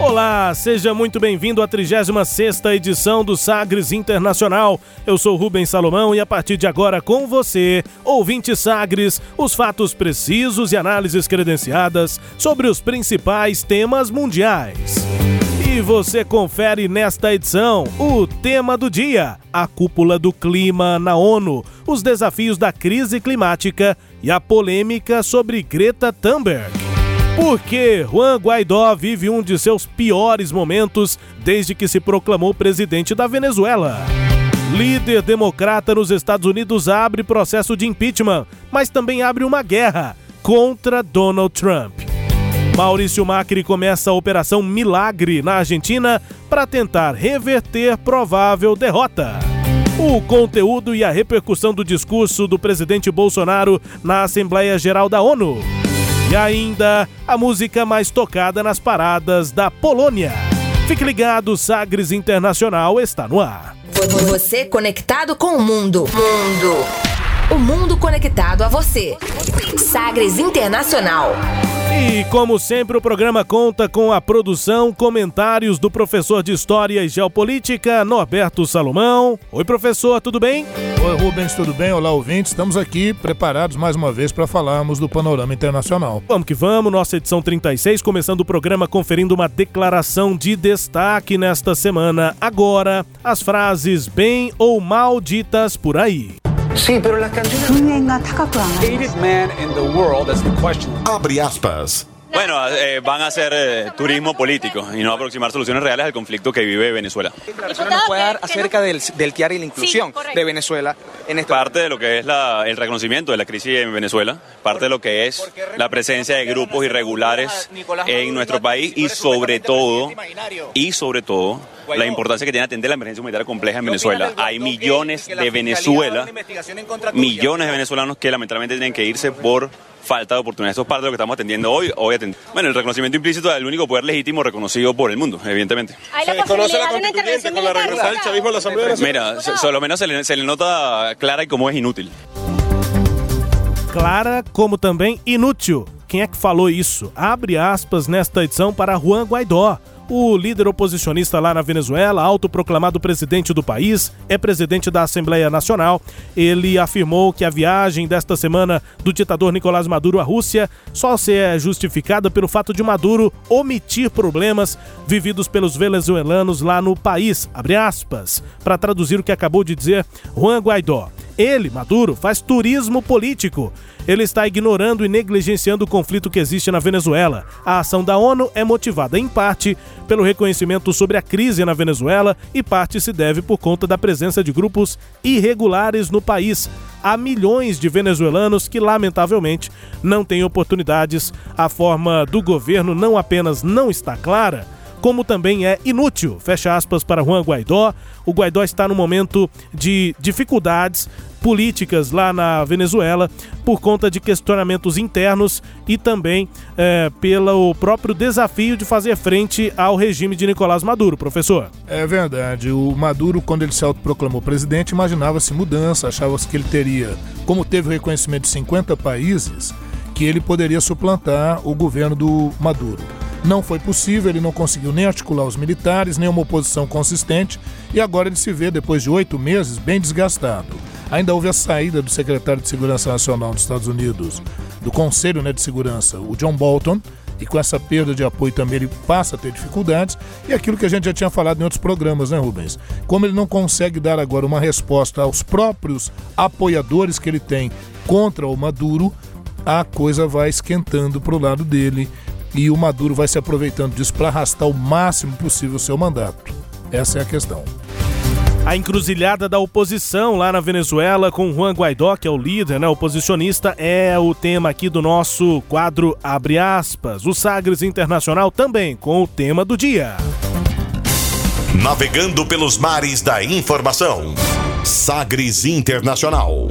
Olá, seja muito bem-vindo à 36ª edição do Sagres Internacional. Eu sou Rubens Salomão e a partir de agora com você, ouvinte Sagres, os fatos precisos e análises credenciadas sobre os principais temas mundiais. E você confere nesta edição o tema do dia: a cúpula do clima na ONU, os desafios da crise climática e a polêmica sobre Greta Thunberg. Porque Juan Guaidó vive um de seus piores momentos desde que se proclamou presidente da Venezuela. Líder democrata nos Estados Unidos abre processo de impeachment, mas também abre uma guerra contra Donald Trump. Maurício Macri começa a Operação Milagre na Argentina para tentar reverter provável derrota. O conteúdo e a repercussão do discurso do presidente Bolsonaro na Assembleia Geral da ONU. E ainda a música mais tocada nas paradas da Polônia. Fique ligado, Sagres Internacional está no ar. Você conectado com o mundo. Mundo. O mundo conectado a você. Sagres Internacional. E como sempre, o programa conta com a produção, comentários do professor de História e Geopolítica, Norberto Salomão. Oi, professor, tudo bem? Oi, Rubens, tudo bem? Olá, ouvintes. Estamos aqui preparados mais uma vez para falarmos do panorama internacional. Vamos que vamos, nossa edição 36, começando o programa conferindo uma declaração de destaque nesta semana. Agora, as frases bem ou mal ditas por aí. Sí, pero las canciones... Abre aspas. Bueno, eh, van a hacer eh, turismo político y no aproximar soluciones reales al conflicto que vive Venezuela. declaraciones nos puede dar acerca del, del TIAR y la inclusión de Venezuela en este Parte de lo que es la- el reconocimiento de la crisis en Venezuela, parte de lo que es la presencia de grupos irregulares en nuestro país y sobre todo, y sobre todo, la importancia que tiene atender la emergencia humanitaria compleja en Venezuela. Hay millones de Venezuela, millones de venezolanos que lamentablemente tienen que irse por falta de oportunidades. Esto es parte de lo que estamos atendiendo hoy. hoy atend- bueno, el reconocimiento implícito del único poder legítimo reconocido por el mundo, evidentemente. Hay la militar. Mira, so- por lo menos se le, se le nota clara y cómo es inútil. Clara como também inútil. Quem é que falou isso? Abre aspas nesta edição para Juan Guaidó. O líder oposicionista lá na Venezuela, autoproclamado presidente do país, é presidente da Assembleia Nacional. Ele afirmou que a viagem desta semana do ditador Nicolás Maduro à Rússia só se é justificada pelo fato de Maduro omitir problemas vividos pelos venezuelanos lá no país. Abre aspas, para traduzir o que acabou de dizer Juan Guaidó. Ele, Maduro, faz turismo político. Ele está ignorando e negligenciando o conflito que existe na Venezuela. A ação da ONU é motivada, em parte, pelo reconhecimento sobre a crise na Venezuela e parte se deve por conta da presença de grupos irregulares no país. Há milhões de venezuelanos que, lamentavelmente, não têm oportunidades. A forma do governo não apenas não está clara, como também é inútil. Fecha aspas para Juan Guaidó. O Guaidó está no momento de dificuldades políticas lá na Venezuela por conta de questionamentos internos e também é, pelo próprio desafio de fazer frente ao regime de Nicolás Maduro, professor. É verdade. O Maduro, quando ele se autoproclamou presidente, imaginava-se mudança, achava-se que ele teria, como teve o reconhecimento de 50 países, que ele poderia suplantar o governo do Maduro. Não foi possível, ele não conseguiu nem articular os militares, nem uma oposição consistente, e agora ele se vê, depois de oito meses, bem desgastado. Ainda houve a saída do secretário de Segurança Nacional dos Estados Unidos, do Conselho né, de Segurança, o John Bolton, e com essa perda de apoio também ele passa a ter dificuldades. E aquilo que a gente já tinha falado em outros programas, né, Rubens? Como ele não consegue dar agora uma resposta aos próprios apoiadores que ele tem contra o Maduro, a coisa vai esquentando para o lado dele e o Maduro vai se aproveitando disso para arrastar o máximo possível o seu mandato. Essa é a questão. A encruzilhada da oposição lá na Venezuela com Juan Guaidó, que é o líder, né, oposicionista, é o tema aqui do nosso quadro Abre aspas. O Sagres Internacional também com o tema do dia. Navegando pelos mares da informação. Sagres Internacional.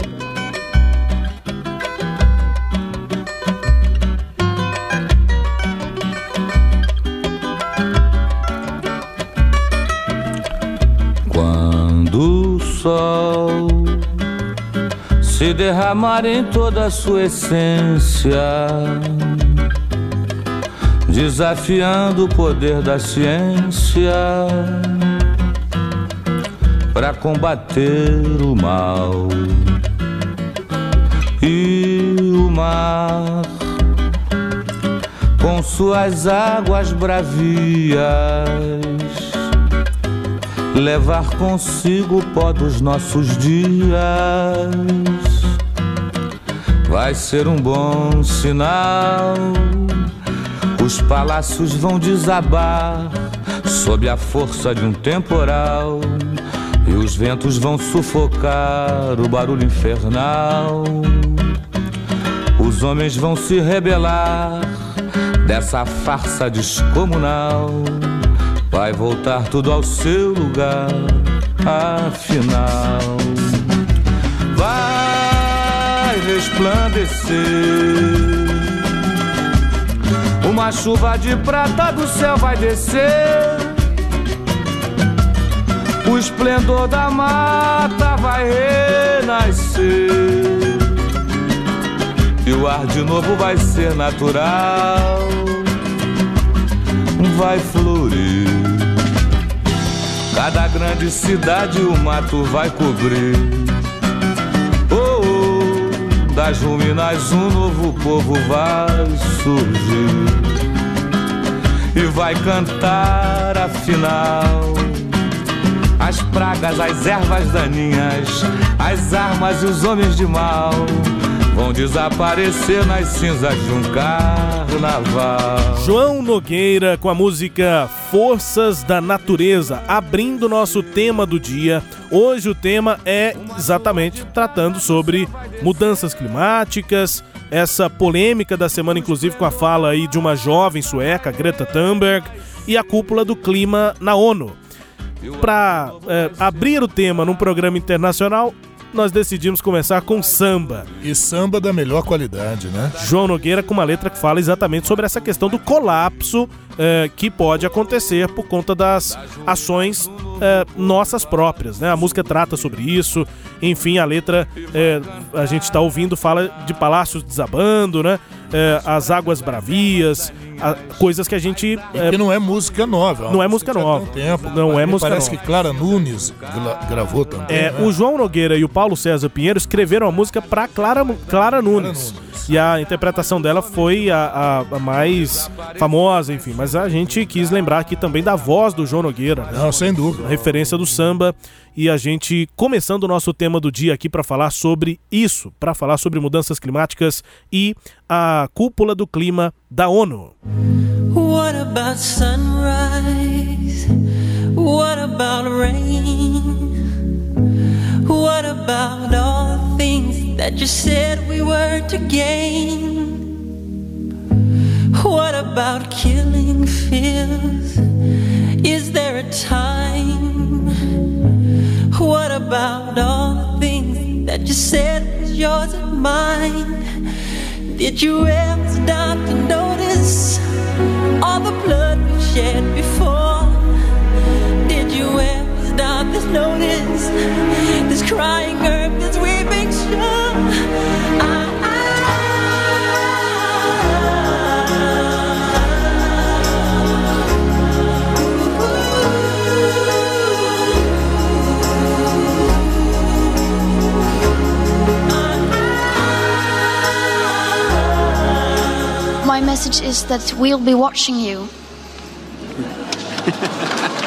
Sol se derramar em toda a sua essência, desafiando o poder da ciência para combater o mal e o mar. Com suas águas bravias levar consigo o pó dos nossos dias. Vai ser um bom sinal. Os palácios vão desabar sob a força de um temporal. E os ventos vão sufocar o barulho infernal. Os homens vão se rebelar dessa farsa descomunal vai voltar tudo ao seu lugar, afinal. Vai resplandecer uma chuva de prata do céu vai descer. O esplendor da mata vai renascer. E o ar de novo vai ser natural. Vai florir Cada grande cidade o mato vai cobrir. Oh, oh, das ruínas um novo povo vai surgir. E vai cantar afinal as pragas, as ervas daninhas, as armas e os homens de mal vão desaparecer nas cinzas de um carnaval. João Nogueira com a música Forças da Natureza, abrindo nosso tema do dia. Hoje o tema é exatamente tratando sobre mudanças climáticas, essa polêmica da semana, inclusive com a fala aí de uma jovem sueca, Greta Thunberg, e a cúpula do clima na ONU. Para é, abrir o tema num programa internacional, nós decidimos começar com samba. E samba da melhor qualidade, né? João Nogueira com uma letra que fala exatamente sobre essa questão do colapso é, que pode acontecer por conta das ações é, nossas próprias, né? A música trata sobre isso, enfim, a letra é, a gente está ouvindo fala de palácios desabando, né? É, as águas bravias, a, coisas que a gente. É, que não é música nova. É não é música nova. Tempo, não é música parece nova. que Clara Nunes gravou também. É, né? O João Nogueira e o Paulo César Pinheiro escreveram a música para Clara, Clara Nunes. Clara Nunes. E a interpretação dela foi a, a, a, mais famosa, enfim. Mas a gente quis lembrar aqui também da voz do João Nogueira. Né? Não, sem dúvida. referência do samba. E a gente começando o nosso tema do dia aqui para falar sobre isso, para falar sobre mudanças climáticas e a cúpula do clima da ONU. What about sunrise? What about rain? What about all the things that you said we were to gain? What about killing fears? Is there a time? What about all the things that you said was yours and mine? Did you ever stop to notice all the blood we shed before? Did you ever? Stop this notice, this crying earth, this weeping shore. I My message is that we'll be watching you.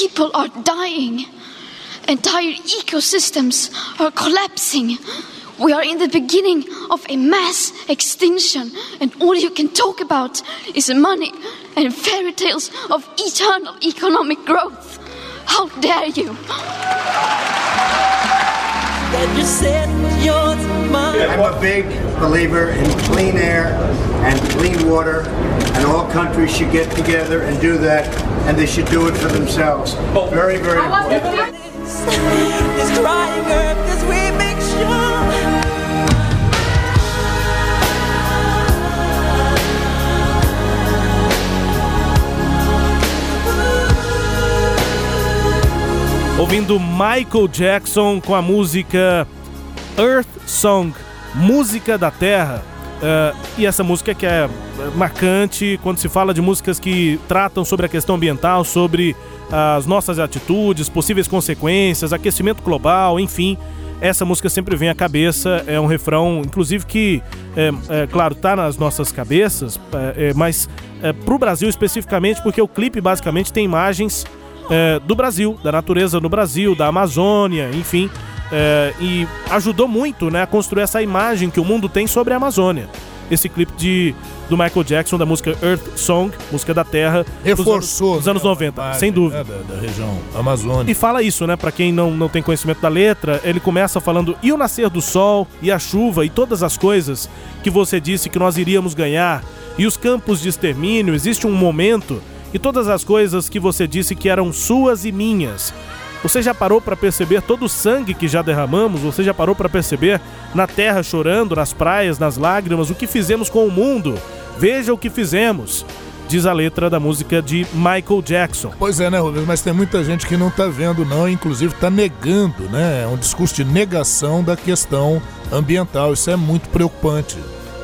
people are dying, entire ecosystems are collapsing. We are in the beginning of a mass extinction, and all you can talk about is money and fairy tales of eternal economic growth. How dare you! I'm a big believer in clean air and clean water, and all countries should get together and do that, and they should do it for themselves. Very, very important. This crying earth, cause we make sure. Ouvindo Michael Jackson com a música Earth Song, Música da Terra. Uh, e essa música que é marcante quando se fala de músicas que tratam sobre a questão ambiental, sobre as nossas atitudes, possíveis consequências, aquecimento global, enfim. Essa música sempre vem à cabeça, é um refrão, inclusive que, é, é claro, tá nas nossas cabeças, é, mas é, pro Brasil especificamente, porque o clipe basicamente tem imagens do Brasil, da natureza no Brasil, da Amazônia, enfim, é, e ajudou muito né, a construir essa imagem que o mundo tem sobre a Amazônia. Esse clipe de, do Michael Jackson, da música Earth Song, música da Terra, reforçou dos anos, dos anos 90, sem dúvida. Né, da, da, região amazônica. E fala isso, né? Para quem não, não tem conhecimento da letra, ele começa falando: e o nascer do sol, e a chuva, e todas as coisas que você disse que nós iríamos ganhar, e os campos de extermínio, existe um momento, e todas as coisas que você disse que eram suas e minhas. Você já parou para perceber todo o sangue que já derramamos? Você já parou para perceber na terra chorando, nas praias, nas lágrimas, o que fizemos com o mundo? Veja o que fizemos. Diz a letra da música de Michael Jackson. Pois é, né, Rubens? Mas tem muita gente que não tá vendo, não, inclusive tá negando, né? É um discurso de negação da questão ambiental. Isso é muito preocupante.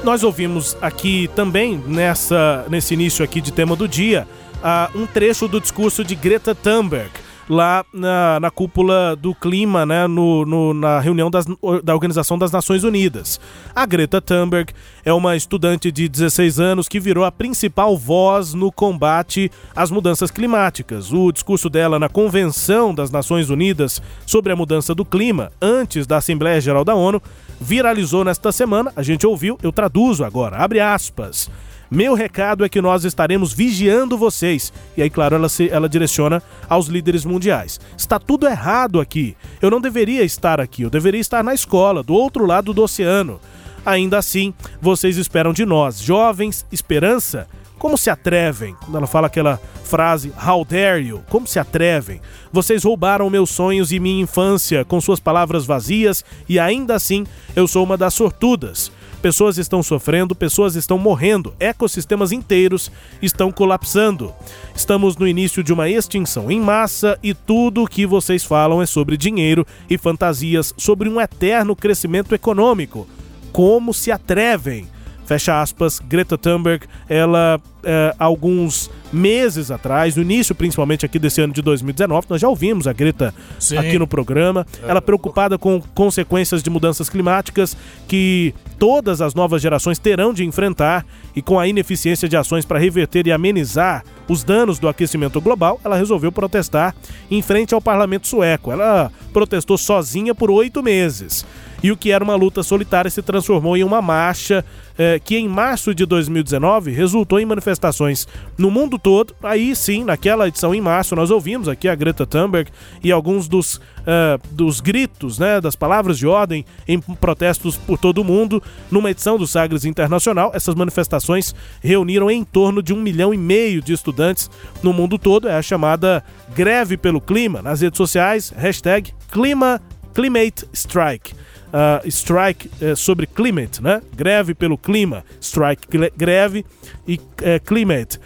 Nós ouvimos aqui também, nessa, nesse início aqui de tema do dia, uh, um trecho do discurso de Greta Thunberg lá na, na cúpula do clima, né, no, no, na reunião das, da Organização das Nações Unidas. A Greta Thunberg é uma estudante de 16 anos que virou a principal voz no combate às mudanças climáticas. O discurso dela na Convenção das Nações Unidas sobre a mudança do clima, antes da Assembleia Geral da ONU, viralizou nesta semana. A gente ouviu, eu traduzo agora. Abre aspas. Meu recado é que nós estaremos vigiando vocês. E aí, claro, ela, se, ela direciona aos líderes mundiais. Está tudo errado aqui. Eu não deveria estar aqui, eu deveria estar na escola, do outro lado do oceano. Ainda assim, vocês esperam de nós, jovens, esperança? Como se atrevem? Quando ela fala aquela frase, How dare you? Como se atrevem? Vocês roubaram meus sonhos e minha infância com suas palavras vazias e ainda assim eu sou uma das sortudas. Pessoas estão sofrendo, pessoas estão morrendo, ecossistemas inteiros estão colapsando. Estamos no início de uma extinção em massa e tudo o que vocês falam é sobre dinheiro e fantasias sobre um eterno crescimento econômico. Como se atrevem? Fecha aspas, Greta Thunberg, ela é, alguns meses atrás, no início principalmente aqui desse ano de 2019, nós já ouvimos a Greta Sim. aqui no programa, é. ela preocupada com consequências de mudanças climáticas que todas as novas gerações terão de enfrentar e com a ineficiência de ações para reverter e amenizar os danos do aquecimento global, ela resolveu protestar em frente ao parlamento sueco. Ela protestou sozinha por oito meses e o que era uma luta solitária se transformou em uma marcha eh, que em março de 2019 resultou em manifestações no mundo todo. Aí sim, naquela edição em março, nós ouvimos aqui a Greta Thunberg e alguns dos, uh, dos gritos, né, das palavras de ordem em protestos por todo o mundo. Numa edição do Sagres Internacional, essas manifestações reuniram em torno de um milhão e meio de estudantes no mundo todo. É a chamada Greve pelo Clima. Nas redes sociais, hashtag Clima, Climate Strike. Uh, strike uh, sobre climate, né? Greve pelo clima, strike greve e uh, climate,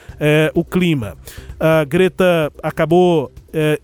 o clima. Greta acabou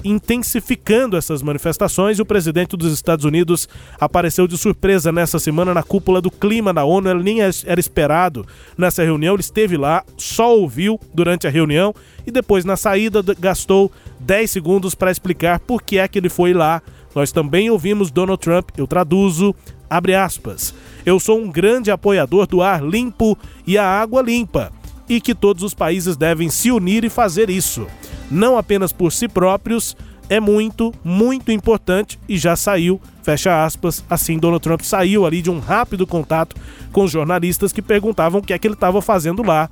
intensificando essas manifestações e o presidente dos Estados Unidos apareceu de surpresa nessa semana na cúpula do clima da ONU. Ele nem era esperado nessa reunião, ele esteve lá, só ouviu durante a reunião e depois na saída gastou 10 segundos para explicar por que é que ele foi lá nós também ouvimos Donald Trump, eu traduzo, abre aspas. Eu sou um grande apoiador do ar limpo e a água limpa, e que todos os países devem se unir e fazer isso. Não apenas por si próprios, é muito, muito importante e já saiu, fecha aspas. Assim, Donald Trump saiu ali de um rápido contato com jornalistas que perguntavam o que é que ele estava fazendo lá.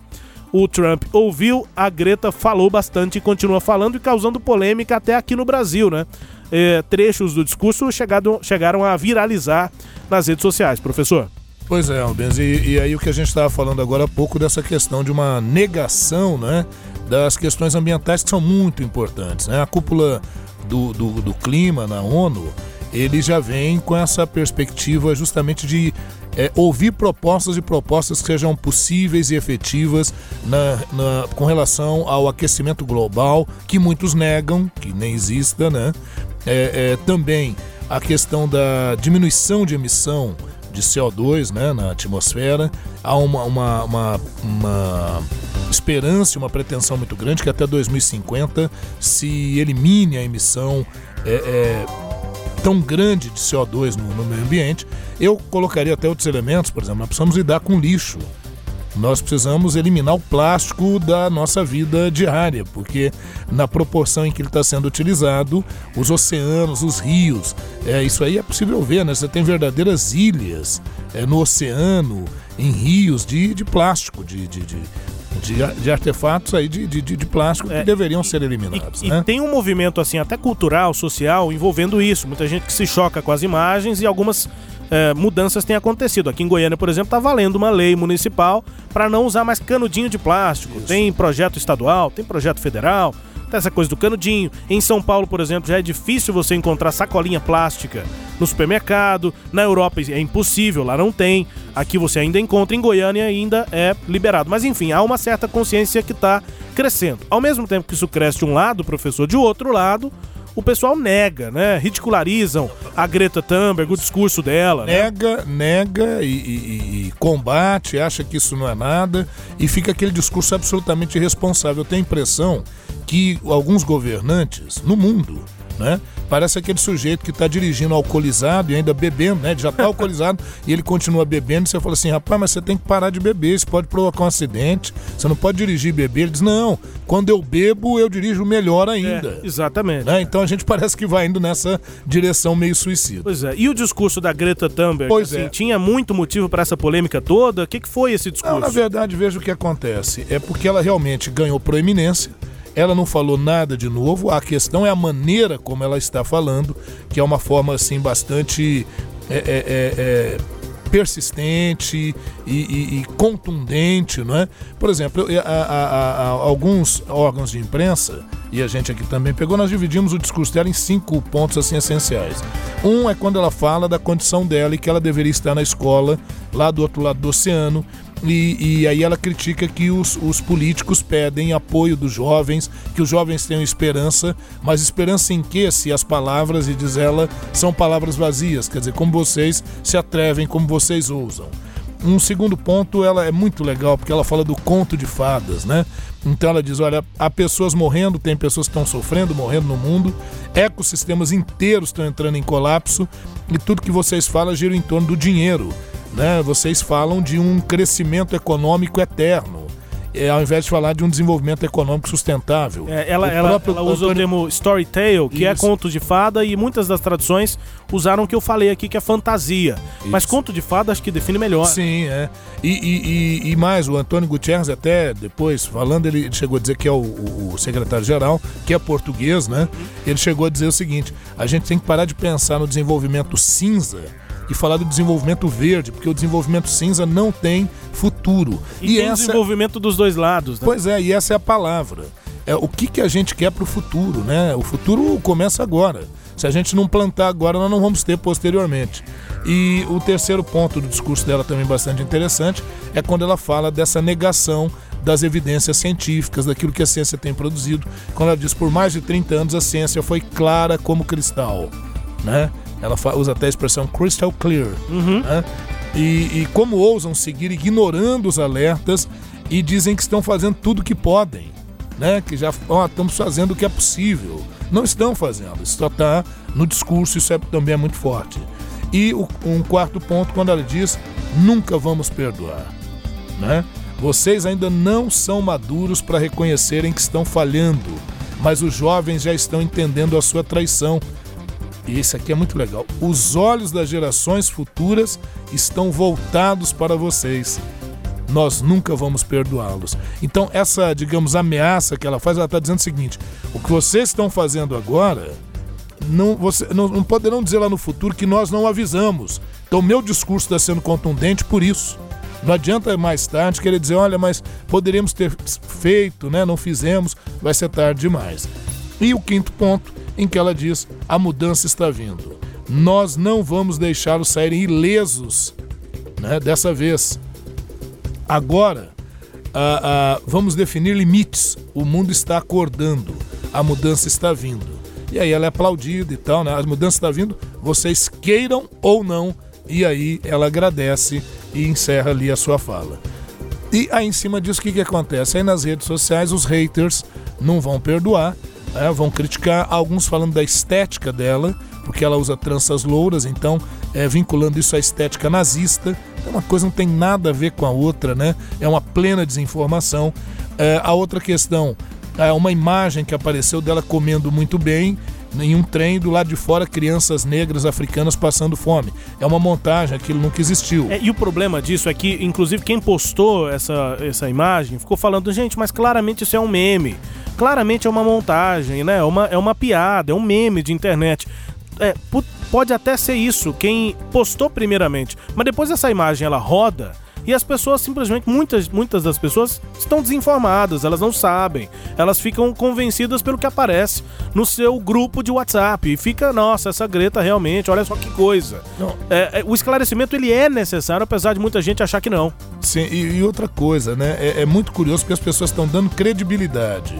O Trump ouviu, a Greta falou bastante e continua falando e causando polêmica até aqui no Brasil, né? eh, trechos do discurso chegado, chegaram a viralizar nas redes sociais, professor. Pois é, Albens, e, e aí o que a gente estava falando agora há pouco dessa questão de uma negação né, das questões ambientais que são muito importantes. Né? A cúpula do, do, do clima na ONU, ele já vem com essa perspectiva justamente de é, ouvir propostas e propostas que sejam possíveis e efetivas na, na, com relação ao aquecimento global, que muitos negam, que nem exista, né? é, é, também a questão da diminuição de emissão de CO2 né, na atmosfera. Há uma, uma, uma, uma esperança, uma pretensão muito grande que até 2050 se elimine a emissão é, é, tão grande de CO2 no, no meio ambiente. Eu colocaria até outros elementos, por exemplo, nós precisamos lidar com lixo. Nós precisamos eliminar o plástico da nossa vida diária, porque na proporção em que ele está sendo utilizado, os oceanos, os rios, é, isso aí é possível ver, né? Você tem verdadeiras ilhas é, no oceano, em rios de, de plástico, de, de, de de, de, artefatos aí de, de, de plástico é, que deveriam ser eliminados. E, né? e, tem um movimento assim até cultural, social, envolvendo isso. Muita gente que se choca com as imagens e algumas é, mudanças têm acontecido. Aqui em Goiânia, por exemplo, está valendo uma lei municipal para não usar mais canudinho de plástico. Isso. Tem projeto estadual, tem projeto federal, essa coisa do canudinho. Em São Paulo, por exemplo, já é difícil você encontrar sacolinha plástica no supermercado. Na Europa é impossível, lá não tem. Aqui você ainda encontra, em Goiânia ainda é liberado. Mas enfim, há uma certa consciência que está crescendo. Ao mesmo tempo que isso cresce de um lado, professor, de outro lado, o pessoal nega, né? Ridicularizam a Greta Thunberg, o discurso dela. Né? Nega, nega e, e, e, combate, acha que isso não é nada e fica aquele discurso absolutamente irresponsável. Eu tenho a impressão que alguns governantes no mundo né? Parece aquele sujeito que está dirigindo alcoolizado e ainda bebendo, né? Já está alcoolizado e ele continua bebendo. E você fala assim, rapaz, mas você tem que parar de beber, isso pode provocar um acidente. Você não pode dirigir e beber. Ele diz, não, quando eu bebo, eu dirijo melhor ainda. É, exatamente. Né? Então a gente parece que vai indo nessa direção meio suicida. Pois é. E o discurso da Greta Thunberg? Pois assim, é. Tinha muito motivo para essa polêmica toda? O que, que foi esse discurso? Não, na verdade, veja o que acontece. É porque ela realmente ganhou proeminência ela não falou nada de novo, a questão é a maneira como ela está falando, que é uma forma assim bastante é, é, é, é persistente e, e, e, contundente, não é? Por exemplo, a, a, a, alguns órgãos de imprensa e a gente aqui também pegou, nós dividimos o discurso dela em cinco pontos assim essenciais. Um é quando ela fala da condição dela e que ela deveria estar na escola lá do outro lado do oceano e, e, aí ela critica que os, os, políticos pedem apoio dos jovens, que os jovens tenham esperança, mas esperança em quê? Se as palavras, e diz ela, são palavras vazias, quer dizer, como vocês se atrevem, como vocês ousam. Um segundo ponto, ela é muito legal, porque ela fala do conto de fadas, né? Então ela diz: olha, há pessoas morrendo, tem pessoas que estão sofrendo, morrendo no mundo, ecossistemas inteiros estão entrando em colapso e tudo que vocês falam gira em torno do dinheiro né? Vocês falam de um crescimento econômico eterno. É, ao invés de falar de um desenvolvimento econômico sustentável. É, ela, ela, ela usa o termo story tale, que é Isso. é conto de fada, e muitas das traduções usaram o que eu falei aqui, que é fantasia. Isso. Mas conto de fada acho que define melhor. Sim, é. E, e, e, e mais, o Antônio Gutierrez até depois, falando, ele chegou a dizer que é o, o secretário-geral, que é português, né? Ele chegou a dizer o seguinte, a gente tem que parar de pensar no desenvolvimento cinza e falar do desenvolvimento verde, porque o desenvolvimento cinza não tem futuro. E, e tem essa... desenvolvimento dos dois lados. Né? Pois é, e essa é a palavra. É, o que, que a gente quer para o futuro, né? O futuro começa agora. Se a gente não plantar agora, nós não vamos ter posteriormente. E o terceiro ponto do discurso dela também bastante interessante é quando ela fala dessa negação das evidências científicas, daquilo que a ciência tem produzido. Quando ela diz por mais de 30 anos a ciência foi clara como cristal, né? Ela usa até a expressão crystal clear. Uhum. Né? E, e como ousam seguir ignorando os alertas e dizem que estão fazendo tudo o que podem, né? Que já ó, estamos fazendo o que é possível. Não estão fazendo, isso só está no discurso, isso é, também é muito forte. E o, um quarto ponto, quando ela diz: nunca vamos perdoar. Né? Vocês ainda não são maduros para reconhecerem que estão falhando, mas os jovens já estão entendendo a sua traição. E esse aqui é muito legal. Os olhos das gerações futuras estão voltados para vocês. Nós nunca vamos perdoá-los. Então, essa, digamos, ameaça que ela faz, ela está dizendo o seguinte: o que vocês estão fazendo agora não, você, não, não poderão dizer lá no futuro que nós não avisamos. Então, meu discurso está sendo contundente por isso. Não adianta mais tarde querer dizer, olha, mas poderíamos ter feito, né? Não fizemos, vai ser tarde demais. E o quinto ponto, em que ela diz: a mudança está vindo. Nós não vamos deixá-los saírem ilesos né, dessa vez. Agora, ah, ah, vamos definir limites. O mundo está acordando, a mudança está vindo. E aí ela é aplaudida e tal, né? A mudança está vindo, vocês queiram ou não. E aí ela agradece e encerra ali a sua fala. E aí em cima disso, o que, que acontece? Aí nas redes sociais os haters não vão perdoar, né? vão criticar, alguns falando da estética dela, porque ela usa tranças louras, então é, vinculando isso à estética nazista. É uma coisa não tem nada a ver com a outra, né? É uma plena desinformação. É, a outra questão é uma imagem que apareceu dela comendo muito bem em um trem do lado de fora crianças negras africanas passando fome. É uma montagem, aquilo nunca existiu. É, e o problema disso é que, inclusive, quem postou essa, essa imagem ficou falando, gente, mas claramente isso é um meme. Claramente é uma montagem, né? É uma, é uma piada, é um meme de internet. É, pode até ser isso, quem postou primeiramente, mas depois essa imagem ela roda e as pessoas simplesmente, muitas, muitas das pessoas estão desinformadas, elas não sabem. Elas ficam convencidas pelo que aparece no seu grupo de WhatsApp. E fica, nossa, essa Greta realmente, olha só que coisa. É, é, o esclarecimento ele é necessário, apesar de muita gente achar que não. Sim, e, e outra coisa, né? É, é muito curioso porque as pessoas estão dando credibilidade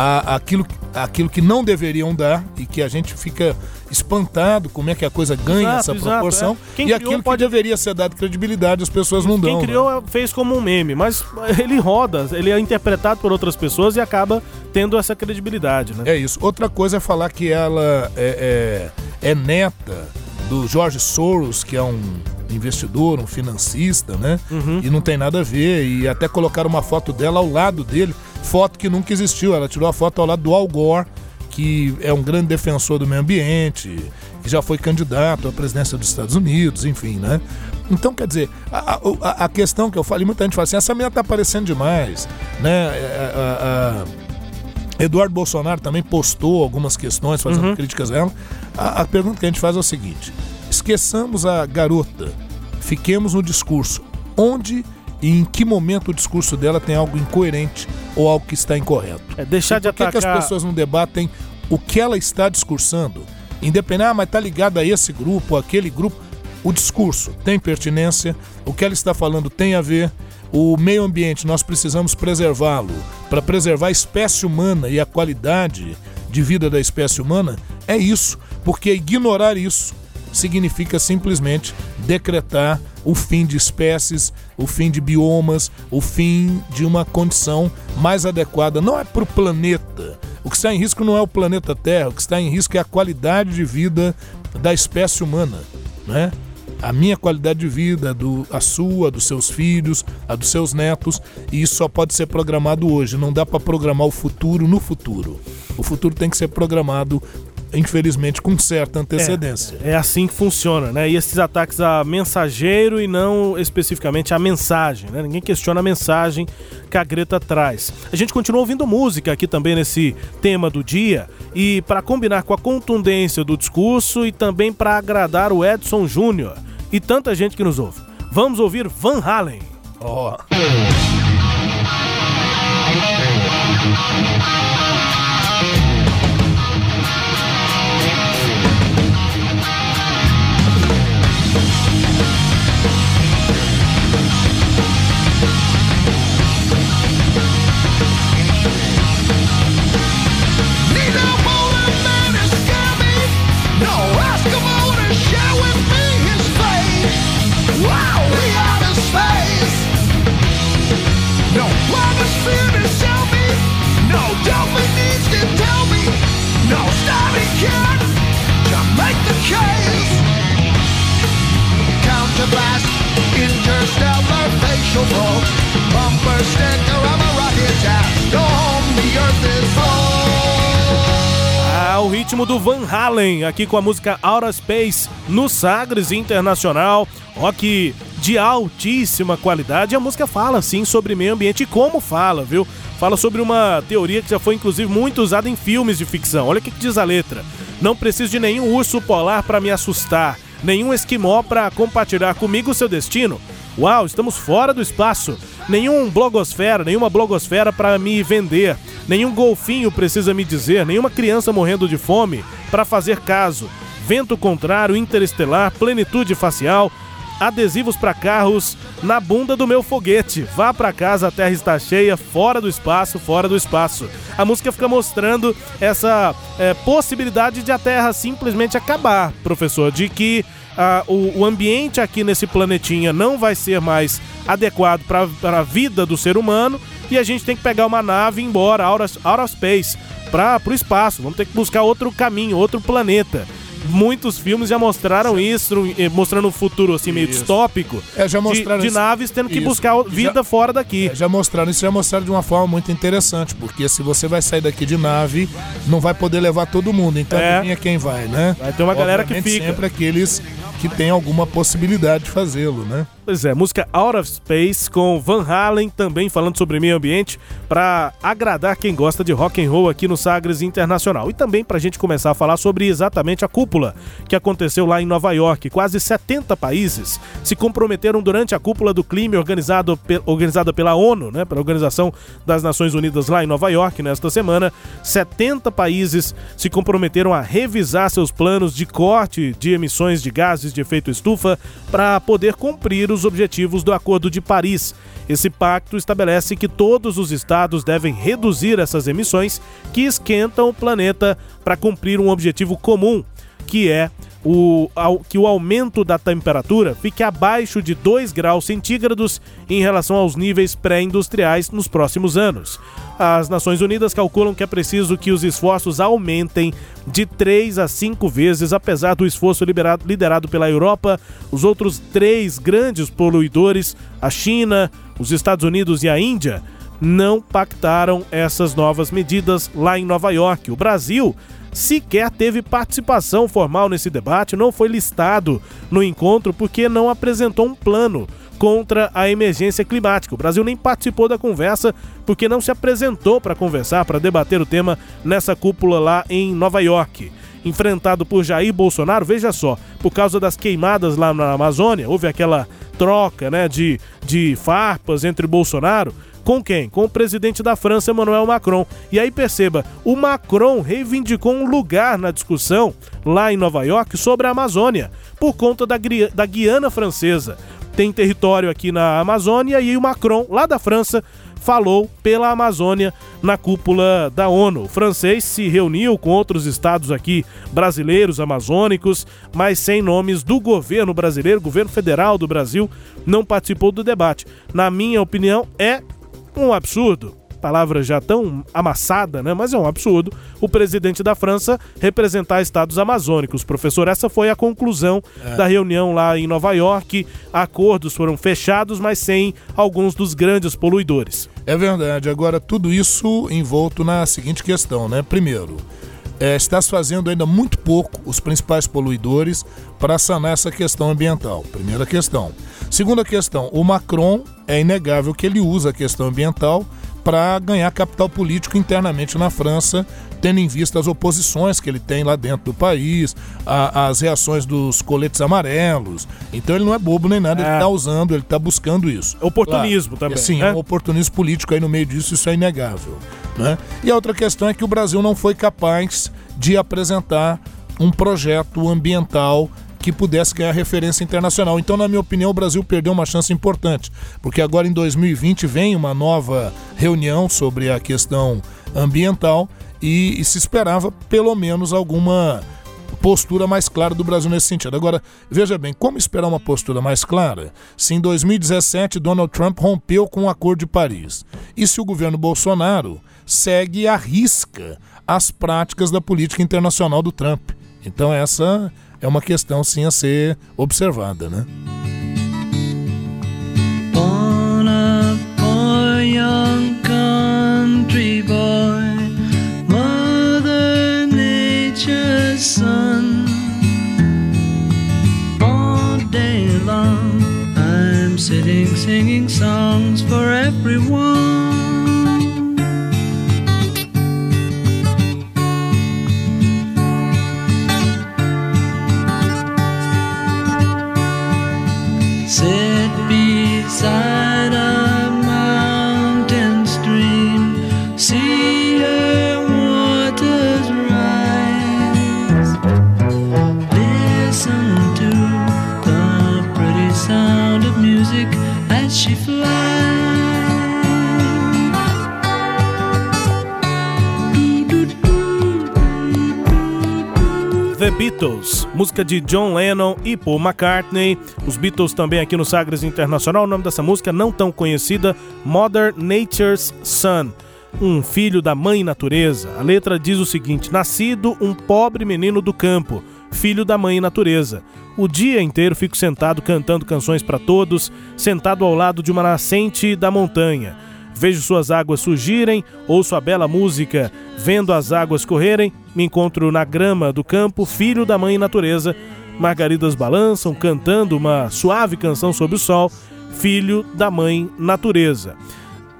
a, aquilo, aquilo que não deveriam dar e que a gente fica espantado como é que a coisa ganha exato, essa exato, proporção é. e aquilo pode... que deveria ser dado credibilidade as pessoas não dão. Quem criou né? fez como um meme, mas ele roda, ele é interpretado por outras pessoas e acaba tendo essa credibilidade, né? É isso. Outra coisa é falar que ela é, é, é neta do George Soros, que é um investidor, um financista, né? Uhum. E não tem nada a ver. E até colocaram uma foto dela ao lado dele foto que nunca existiu. Ela tirou a foto ao lado do Al Gore, que é um grande defensor do meio ambiente, que já foi candidato à presidência dos Estados Unidos, enfim, né? Então, quer dizer, a, a, a questão que eu falei, muita gente fala assim, essa menina tá aparecendo demais, né? É, a, Eduardo Bolsonaro também postou algumas questões fazendo uhum. críticas a ela. A, a pergunta que a gente faz é o seguinte: esqueçamos a garota, fiquemos no discurso. Onde e em que momento o discurso dela tem algo incoerente ou algo que está incorreto. É deixar de atacar... Por que, as pessoas não debatem o que ela está discursando? Independente, ah, mas está ligado a esse grupo, aquele grupo. O discurso tem pertinência, o que ela está falando tem a ver, o meio ambiente nós precisamos preservá-lo. Para preservar a espécie humana e a qualidade de vida da espécie humana, é isso, porque ignorar isso significa simplesmente decretar o fim de espécies, o fim de biomas, o fim de uma condição mais adequada. Não é para o planeta. O que está em risco não é o planeta Terra, o que está em risco é a qualidade de vida da espécie humana. Né? A minha qualidade de vida, do, a sua, dos seus filhos, a dos seus netos, e isso só pode ser programado hoje. Não dá para programar o futuro no futuro. O futuro tem que ser programado infelizmente, com certa antecedência. É, é, assim que funciona, né? E esses ataques a mensageiro e não especificamente a mensagem, né? Ninguém questiona a mensagem que a Greta traz. A gente continua ouvindo música aqui também nesse tema do dia e para combinar com a contundência do discurso e também para agradar o Edson Júnior e tanta gente que nos ouve. Vamos ouvir Van Halen. Ó. Oh. Counterblast, interstellar facial probe. Bumper sticker of a. Go home, the earth is home. Ah, o ritmo do Van Halen aqui com a música Outer Space no Sagres Internacional. Rock de altíssima qualidade. A música fala sim sobre meio ambiente e como fala, viu? Fala sobre uma teoria que já foi inclusive muito usada em filmes de ficção. Olha o que diz a letra. Não preciso de nenhum urso polar para me assustar, nenhum esquimó para compartilhar comigo seu destino. Uau, estamos fora do espaço. Nenhum blogosfera, nenhuma blogosfera para me vender. Nenhum golfinho precisa me dizer, nenhuma criança morrendo de fome para fazer caso. Vento contrário, interestelar, plenitude facial, adesivos para carros na bunda do meu foguete. Vá para casa, a Terra está cheia, fora do espaço, fora do espaço. A música fica mostrando essa é, possibilidade de a Terra simplesmente acabar, professor, de que ah, o, o ambiente aqui nesse planetinha não vai ser mais adequado para a vida do ser humano e a gente tem que pegar uma nave e ir embora, out of, out of space, para o espaço. Vamos ter que buscar outro caminho, outro planeta muitos filmes já mostraram isso, eh, mostrando um futuro assim meio Isso. distópico. É, já mostraram de, de naves tendo que Isso. buscar vida Já- fora daqui. É, já mostraram isso, já mostraram de uma forma muito interessante, porque se você vai sair daqui de nave, não vai poder levar todo mundo. Então É. quem vai, né? Vai ter uma galera que Obviamente, fica. sempre aqueles que têm alguma possibilidade de fazê-lo, né? Pois é, música Out of Space com Van Halen também falando sobre meio ambiente para agradar quem gosta de rock and roll aqui no Sagres Internacional e também para a gente começar a falar sobre exatamente a cúpula que aconteceu lá em Nova York. Quase 70 países se comprometeram durante a cúpula do clima organizado pe- organizada pela ONU, né, pela Organização das Nações Unidas lá em Nova York nesta semana. 70 países se comprometeram a revisar seus planos de corte de emissões de gases de efeito estufa para poder cumprir os objetivos do Acordo de Paris. Esse pacto estabelece que todos os estados devem reduzir essas emissões que esquentam o planeta para cumprir um objetivo comum, que é o, que o aumento da temperatura fique abaixo de 2 graus centígrados em relação aos níveis pré-industriais nos próximos anos. As Nações Unidas calculam que é preciso que os esforços aumentem de 3 a 5 vezes, apesar do esforço liberado- liderado pela Europa, os outros três grandes poluidores, a China, os Estados Unidos e a Índia, não pactaram essas novas medidas lá em Nova York. O Brasil sequer teve participação formal nesse debate, não foi listado no encontro porque não apresentou um plano contra a emergência climática. O Brasil nem participou da conversa porque não se apresentou para conversar, para debater o tema nessa cúpula lá em Nova York. Enfrentado por Jair Bolsonaro, veja só, por causa das queimadas lá na Amazônia, houve aquela troca né, de, de farpas entre Bolsonaro com quem? Com o presidente da França, Emmanuel Macron. E aí perceba, o Macron reivindicou um lugar na discussão lá em Nova York sobre a Amazônia, por conta da, da Guiana Francesa. Tem território aqui na Amazônia e o Macron, lá da França, falou pela Amazônia na cúpula da ONU. O francês se reuniu com outros estados aqui brasileiros, amazônicos, mas sem nomes do governo brasileiro, governo federal do Brasil, não participou do debate. Na minha opinião, é um absurdo. Palavra já tão amassada, né? Mas é um absurdo. O presidente da França representar estados amazônicos. Professor, essa foi a conclusão É. da reunião lá em Nova York. Acordos foram fechados, mas sem alguns dos grandes poluidores. É verdade. Agora, tudo isso envolto na seguinte questão, né? Primeiro, é, está se fazendo ainda muito pouco os principais poluidores para sanar essa questão ambiental. Primeira questão. Segunda questão, o Macron é inegável que ele usa a questão ambiental para ganhar capital político internamente na França, tendo em vista as oposições que ele tem lá dentro do país, a- as reações dos coletes amarelos. Então ele não é bobo nem nada, ele É. está usando, ele está buscando isso. Oportunismo também, Sim, né? é um oportunismo político aí no meio disso, isso é inegável. Né? E a outra questão é que o Brasil não foi capaz de apresentar um projeto ambiental que pudesse ganhar referência internacional. Então, na minha opinião, o Brasil perdeu uma chance importante, porque agora em 2020 vem uma nova reunião sobre a questão ambiental e, e se esperava pelo menos alguma postura mais clara do Brasil nesse sentido. Agora, veja bem, como esperar uma postura mais clara se em 2017 Donald Trump rompeu com o Acordo de Paris? E se o governo Bolsonaro segue à risca as práticas da política internacional do Trump? Então essa é uma questão sim a ser observada, né? Young country boy, Mother son. All day long, I'm sitting singing songs for everyone. Beatles, música de John Lennon e Paul McCartney. Os Beatles também aqui no Sagres Internacional. O nome dessa música não tão conhecida, Mother Nature's Son, um filho da mãe natureza. A letra diz o seguinte: Nascido um pobre menino do campo, filho da mãe natureza. O dia inteiro fico sentado cantando canções para todos, sentado ao lado de uma nascente da montanha. Vejo suas águas surgirem, ouço a bela música, vendo as águas correrem, me encontro na grama do campo, filho da mãe natureza. Margaridas balançam, cantando uma suave canção sob o sol, filho da mãe natureza.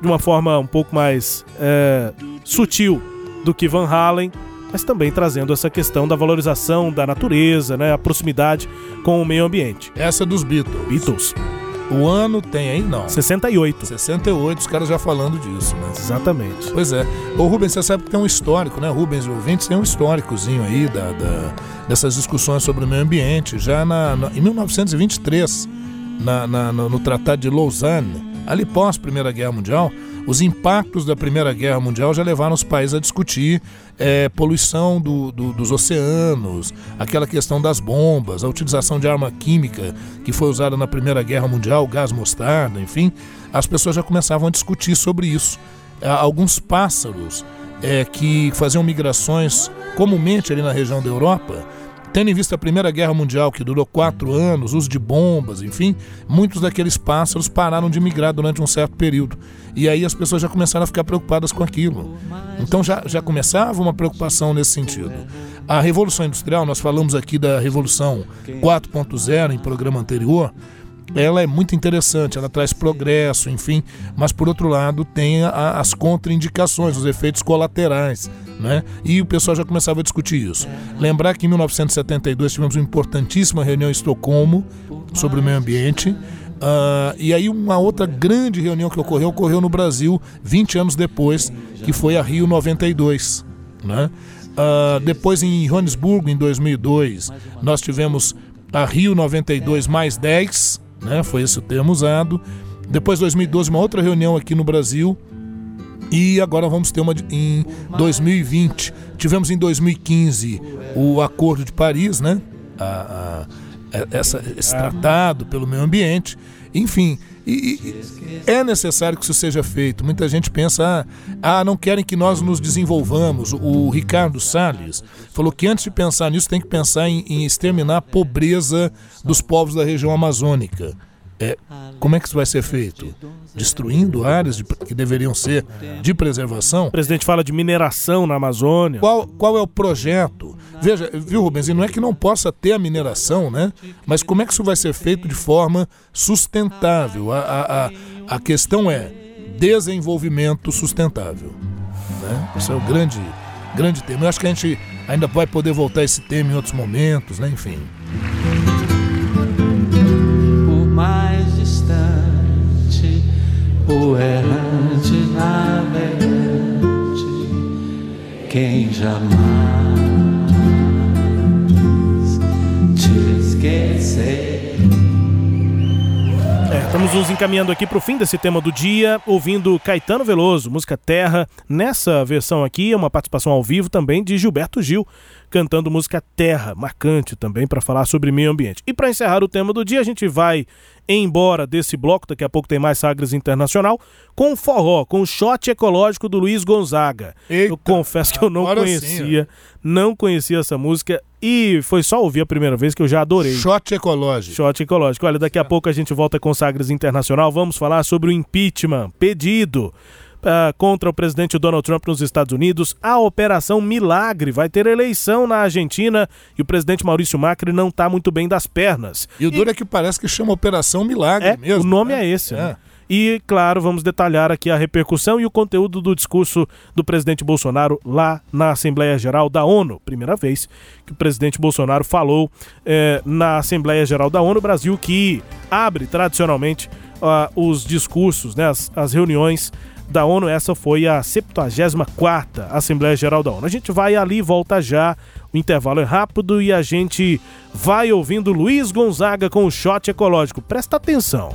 De uma forma um pouco mais é, sutil do que Van Halen, mas também trazendo essa questão da valorização da natureza, né, a proximidade com o meio ambiente. Essa é dos Beatles. Beatles. O ano tem aí, não. 68. 68, os caras já falando disso, né? Exatamente. Pois é. Ô Rubens, você sabe que tem um histórico, né? Rubens e ouvintes tem um históricozinho aí da, da- dessas discussões sobre o meio ambiente. Já na, na- em 1923, na, na- no, no Tratado de Lausanne, ali pós Primeira Guerra Mundial, os impactos da Primeira Guerra Mundial já levaram os países a discutir eh, poluição do- do- dos oceanos, aquela questão das bombas, a utilização de arma química que foi usada na Primeira Guerra Mundial, gás mostarda, enfim, as pessoas já começavam a discutir sobre isso. Alguns pássaros eh, que faziam migrações comumente ali na região da Europa, Tendo em vista a Primeira Guerra Mundial, que durou quatro anos, uso de bombas, enfim, muitos daqueles pássaros pararam de migrar durante um certo período. E aí as pessoas já começaram a ficar preocupadas com aquilo. Então já, já começava uma preocupação nesse sentido. A Revolução Industrial, nós falamos aqui da Revolução 4.0 em programa anterior, ela é muito interessante, ela traz progresso, enfim, mas por outro lado tem a- as contraindicações, os efeitos colaterais, né? E o pessoal já começava a discutir isso. Lembrar que em 1972 tivemos uma importantíssima reunião em Estocolmo sobre o meio ambiente. ah, e aí uma outra grande reunião que ocorreu, ocorreu no Brasil 20 anos depois, que foi a Rio 92, né? Ah, depois em Johannesburgo, em 2002, nós tivemos a Rio 92 mais 10, né? Foi esse o termo usado. Depois, 2012, uma outra reunião aqui no Brasil. E agora vamos ter uma em 2020. Tivemos em 2015 o Acordo de Paris, né? A- a- essa- esse tratado pelo meio ambiente. Enfim, e- e- é necessário que isso seja feito. Muita gente pensa, ah, ah, não querem que nós nos desenvolvamos. O Ricardo Salles falou que antes de pensar nisso, tem que pensar em, em exterminar a pobreza dos povos da região amazônica. É, como é que isso vai ser feito? Destruindo áreas de- que deveriam ser de preservação? O presidente fala de mineração na Amazônia. Qual, qual é o projeto? Veja, viu, Rubens, e não é que não possa ter a mineração, né? Mas como é que isso vai ser feito de forma sustentável? A, a, a, a questão é desenvolvimento sustentável. Né? Esse é o grande, grande tema. Eu acho que a gente ainda vai poder voltar a esse tema em outros momentos, né? Enfim. mais o errante navegante, quem jamais te esquecer. Estamos nos encaminhando aqui para o fim desse tema do dia, ouvindo Caetano Veloso, música Terra. Nessa versão aqui é uma participação ao vivo também de Gilberto Gil, cantando música Terra, marcante também para falar sobre meio ambiente. E para encerrar o tema do dia, a gente vai embora desse bloco, daqui a pouco tem mais Sagres Internacional, com forró, com o shot ecológico do Luiz Gonzaga. Eita, eu confesso que eu não conhecia, sim, não conhecia essa música e foi só ouvir a primeira vez que eu já adorei. Shot ecológico. Shot ecológico. Olha, daqui a pouco a gente volta com Sagres Internacional, vamos falar sobre o impeachment pedido Uh, contra o presidente Donald Trump nos Estados Unidos. A Operação Milagre vai ter eleição na Argentina e o presidente Maurício Macri não está muito bem das pernas. E o duro é que parece que chama Operação Milagre é, mesmo. O nome né? é esse, né? E, claro, vamos detalhar aqui a repercussão e o conteúdo do discurso do presidente Bolsonaro lá na Assembleia Geral da ONU. Primeira vez que o presidente Bolsonaro falou eh, na Assembleia Geral da ONU, Brasil que abre tradicionalmente uh, os discursos, né, as, as reuniões da ONU. Essa foi a 74 Assembleia Geral da ONU. A gente vai ali, volta já. O intervalo é rápido e a gente vai ouvindo Luiz Gonzaga com o shot ecológico. Presta atenção.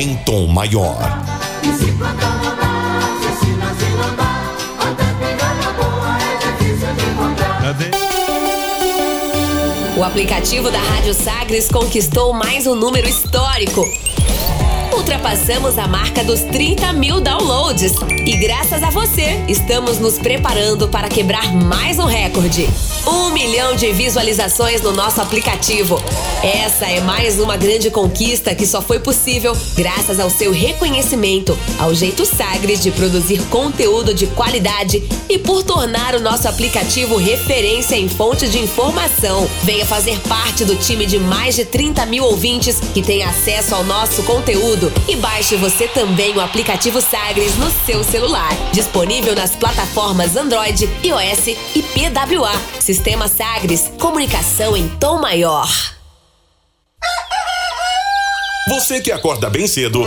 Em tom maior. É. O aplicativo da Rádio Sagres conquistou mais um número histórico. Ultrapassamos a marca dos 30 mil downloads. E graças a você, estamos nos preparando para quebrar mais um recorde. Um milhão de visualizações no nosso aplicativo. Essa é mais uma grande conquista que só foi possível graças ao seu reconhecimento, ao jeito Sagres de produzir conteúdo de qualidade e por tornar o nosso aplicativo referência em fonte de informação. Venha fazer parte do time de mais de 30 mil ouvintes que tem acesso ao nosso conteúdo e baixe você também o aplicativo Sagres no seu celular. Disponível nas plataformas Android, iOS e PWA. Sistema Sagres, comunicação em tom maior. Você que acorda bem cedo,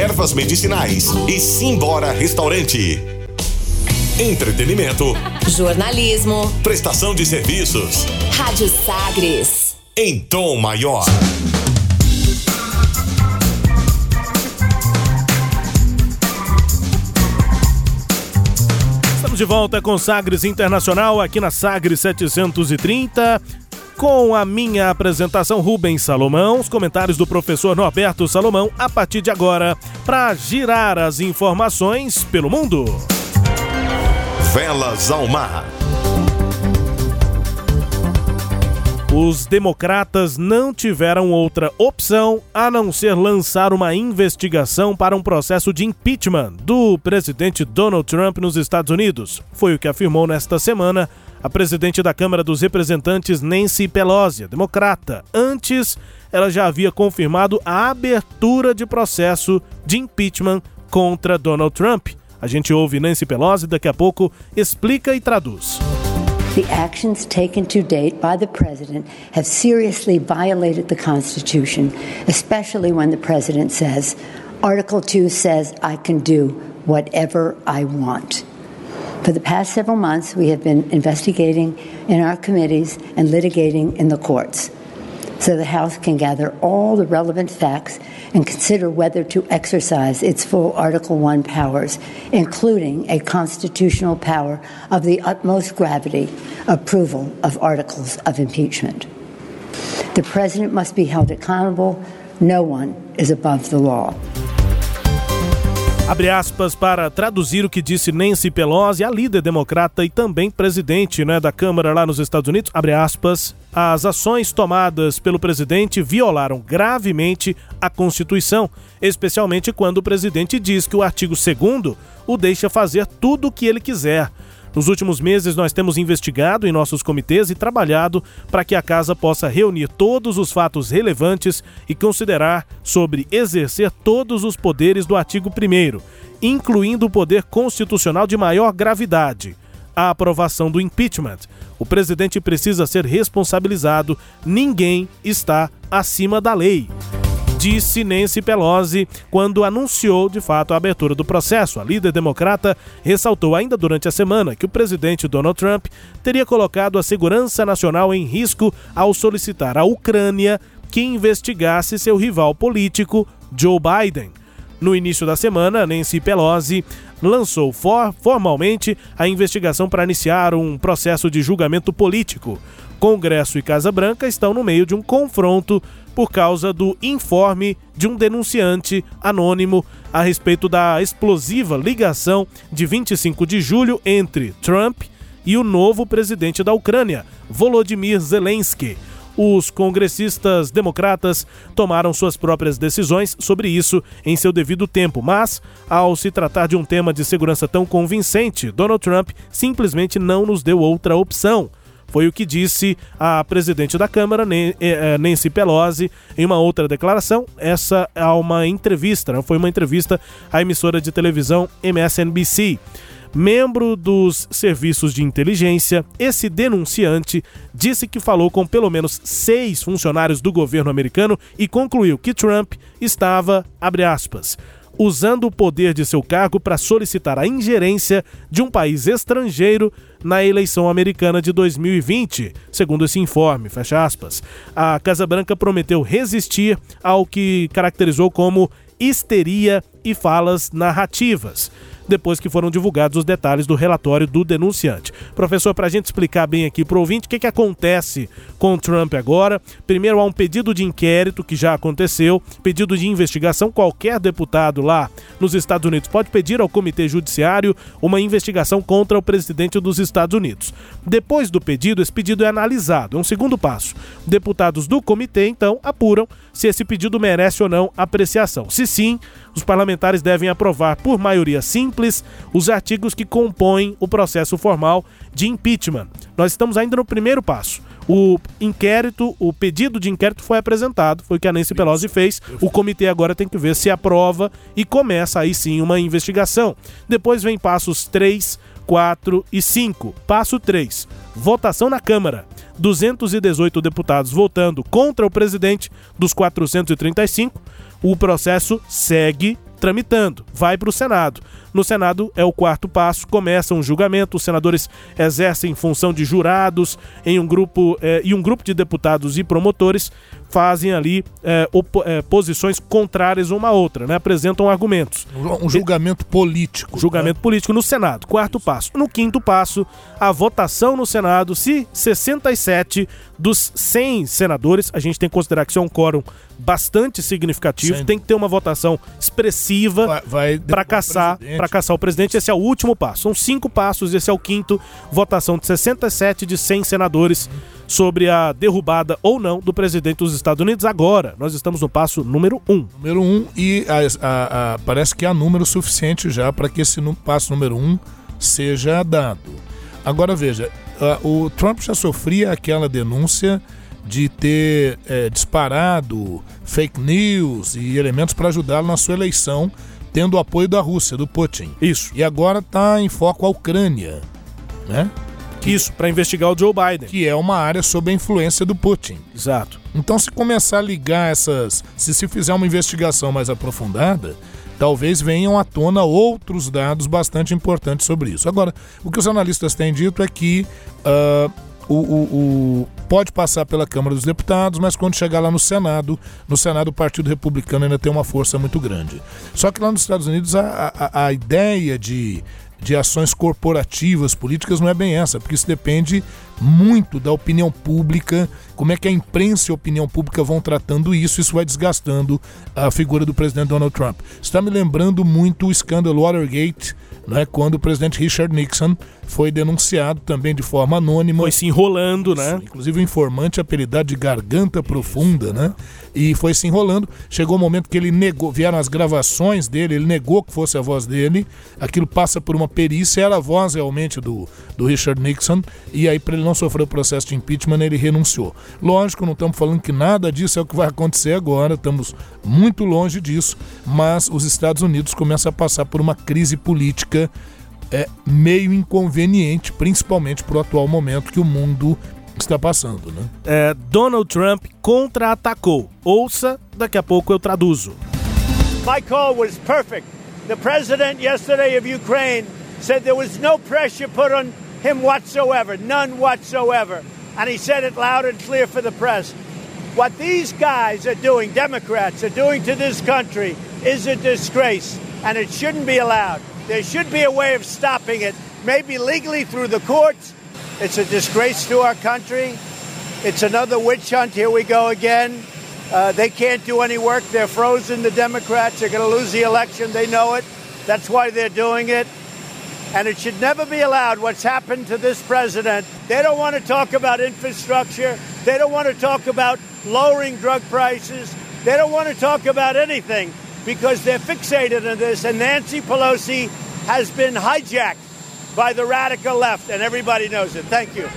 Ervas Medicinais e Simbora Restaurante. Entretenimento, Jornalismo. prestação de serviços Rádio Sagres. em tom maior. Estamos de volta com Sagres Internacional aqui na Sagres 730. Com a minha apresentação, Rubens Salomão, os comentários do professor Norberto Salomão, a partir de agora, para girar as informações pelo mundo. Velas ao mar. Os democratas não tiveram outra opção a não ser lançar uma investigação para um processo de impeachment do presidente Donald Trump nos Estados Unidos. Foi o que afirmou nesta semana a presidente da Câmara dos Representantes, Nancy Pelosi, democrata. Antes, ela já havia confirmado a abertura de processo de impeachment contra Donald Trump. A gente ouve Nancy Pelosi, daqui a pouco explica e traduz. The actions taken to date by the President have seriously violated the Constitution, especially when the President says, Article 2 says I can do whatever I want. For the past several months, we have been investigating in our committees and litigating in the courts. so the House can gather all the relevant facts and consider whether to exercise its full Article 1 powers, including a constitutional power of the utmost gravity approval of articles of impeachment. The president must be held accountable. No one is above the law. Abre aspas para traduzir o que disse Nancy Pelosi, a líder democrata e também presidente né, da Câmara lá nos Estados Unidos. Abre aspas. As ações tomadas pelo presidente violaram gravemente a Constituição, especialmente quando o presidente diz que o artigo 2 o deixa fazer tudo o que ele quiser. Nos últimos meses, nós temos investigado em nossos comitês e trabalhado para que a Casa possa reunir todos os fatos relevantes e considerar sobre exercer todos os poderes do artigo 1, incluindo o poder constitucional de maior gravidade, a aprovação do impeachment. O presidente precisa ser responsabilizado, ninguém está acima da lei disse Nancy Pelosi quando anunciou de fato a abertura do processo. A líder democrata ressaltou ainda durante a semana que o presidente Donald Trump teria colocado a segurança nacional em risco ao solicitar à Ucrânia que investigasse seu rival político, Joe Biden. No início da semana, Nancy Pelosi lançou for formalmente a investigação para iniciar um processo de julgamento político. Congresso e Casa Branca estão no meio de um confronto por causa do informe de um denunciante anônimo a respeito da explosiva ligação de 25 de julho entre Trump e o novo presidente da Ucrânia, Volodymyr Zelensky. Os congressistas democratas tomaram suas próprias decisões sobre isso em seu devido tempo, mas, ao se tratar de um tema de segurança tão convincente, Donald Trump simplesmente não nos deu outra opção. Foi o que disse a presidente da Câmara, eh, eh, Nancy Pelosi, em uma outra declaração. Essa é uma entrevista, não foi uma entrevista à emissora de televisão MSNBC. Membro dos serviços de inteligência, esse denunciante disse que falou com pelo menos seis funcionários do governo americano e concluiu que Trump estava, abre aspas, usando o poder de seu cargo para solicitar a ingerência de um país estrangeiro na eleição americana de 2020, segundo esse informe, fecha aspas. A Casa Branca prometeu resistir ao que caracterizou como histeria e falas narrativas depois que foram divulgados os detalhes do relatório do denunciante. Professor, para a gente explicar bem aqui para o ouvinte o que, que acontece com Trump agora, primeiro há um pedido de inquérito que já aconteceu, pedido de investigação. Qualquer deputado lá nos Estados Unidos pode pedir ao Comitê Judiciário uma investigação contra o presidente dos Estados Unidos. Depois do pedido, esse pedido é analisado. É um segundo passo. Deputados do comitê, então, apuram se esse pedido merece ou não apreciação. Se sim, os parlamentares devem aprovar por maioria simples os artigos que compõem o processo formal de impeachment. Nós estamos ainda no primeiro passo. O inquérito, o pedido de inquérito foi apresentado, foi o que a Nancy Pelosi fez. O comitê agora tem que ver se aprova e começa aí sim uma investigação. Depois vem passos 3, 4 e 5. Passo 3. Votação na Câmara. 218 deputados votando contra o presidente dos 435 o processo segue tramitando, vai para o Senado. No Senado é o quarto passo, começa um julgamento, os senadores exercem função de jurados em um grupo eh, e um grupo de deputados e promotores fazem ali é, é, posições contrárias uma à outra, né? apresentam argumentos. Um julgamento político. Julgamento né? político no Senado. Quarto Isso. passo. No quinto passo, a votação no Senado. Se 67 dos 100 senadores, a gente tem que considerar que isso é um quórum bastante significativo, tem que ter uma votação expressiva para caçar, para caçar o presidente. Esse é o último passo. São cinco passos, esse é o quinto. Votação de 67 de 100 senadores. Sobre a derrubada ou não do presidente dos Estados Unidos. Agora, nós estamos no passo número um. Número um, e a, a, a, parece que há número suficiente já para que esse passo número um seja dado. Agora veja, o Trump já sofria aquela denúncia de ter é, disparado fake news e elementos para ajudá-lo na sua eleição, tendo o apoio da Rússia, do Putin. Isso. E agora está em foco a Ucrânia, né? Isso, para investigar o Joe Biden. Que é uma área sob a influência do Putin. Exato. Então, se começar a ligar essas. Se se fizer uma investigação mais aprofundada, talvez venham à tona outros dados bastante importantes sobre isso. Agora, o que os analistas têm dito é que uh, o, o- pode passar pela Câmara dos Deputados, mas quando chegar lá no Senado, no Senado o Partido Republicano ainda tem uma força muito grande. Só que lá nos Estados Unidos a, a, a ideia de, de ações corporativas, políticas, não é bem essa, porque isso depende muito da opinião pública, como é que a imprensa e a opinião pública vão tratando isso, isso vai desgastando a figura do presidente Donald Trump. Está me lembrando muito o escândalo Watergate, né, quando o presidente Richard Nixon foi denunciado também de forma anônima. Foi se enrolando, né? Inclusive o informante apelidado de garganta profunda, né? E foi se enrolando. Chegou o momento que ele negou, vieram as gravações dele, ele negou que fosse a voz dele. Aquilo passa por uma perícia, era a voz realmente do, do Richard Nixon. E aí, para ele não sofrer o processo de impeachment, ele renunciou. Lógico, não estamos falando que nada disso é o que vai acontecer agora, estamos muito longe disso, mas os Estados Unidos começam a passar por uma crise política é meio inconveniente, principalmente para o atual momento que o mundo está passando, né? É, Donald Trump contra-atacou. Ouça, daqui a pouco eu traduzo. My call was perfect. The president yesterday of Ukraine said there was no pressure put on him whatsoever, none whatsoever. And he said it loud and clear for the press. What these guys are doing, Democrats are doing to this country, is a disgrace, and it shouldn't be allowed. There should be a way of stopping it, maybe legally through the courts. It's a disgrace to our country. It's another witch hunt. Here we go again. Uh, they can't do any work. They're frozen, the Democrats. They're going to lose the election. They know it. That's why they're doing it. And it should never be allowed what's happened to this president. They don't want to talk about infrastructure. They don't want to talk about lowering drug prices. They don't want to talk about anything because they're fixated on this. And Nancy Pelosi has been hijacked by the radical left, and everybody knows it. Thank you.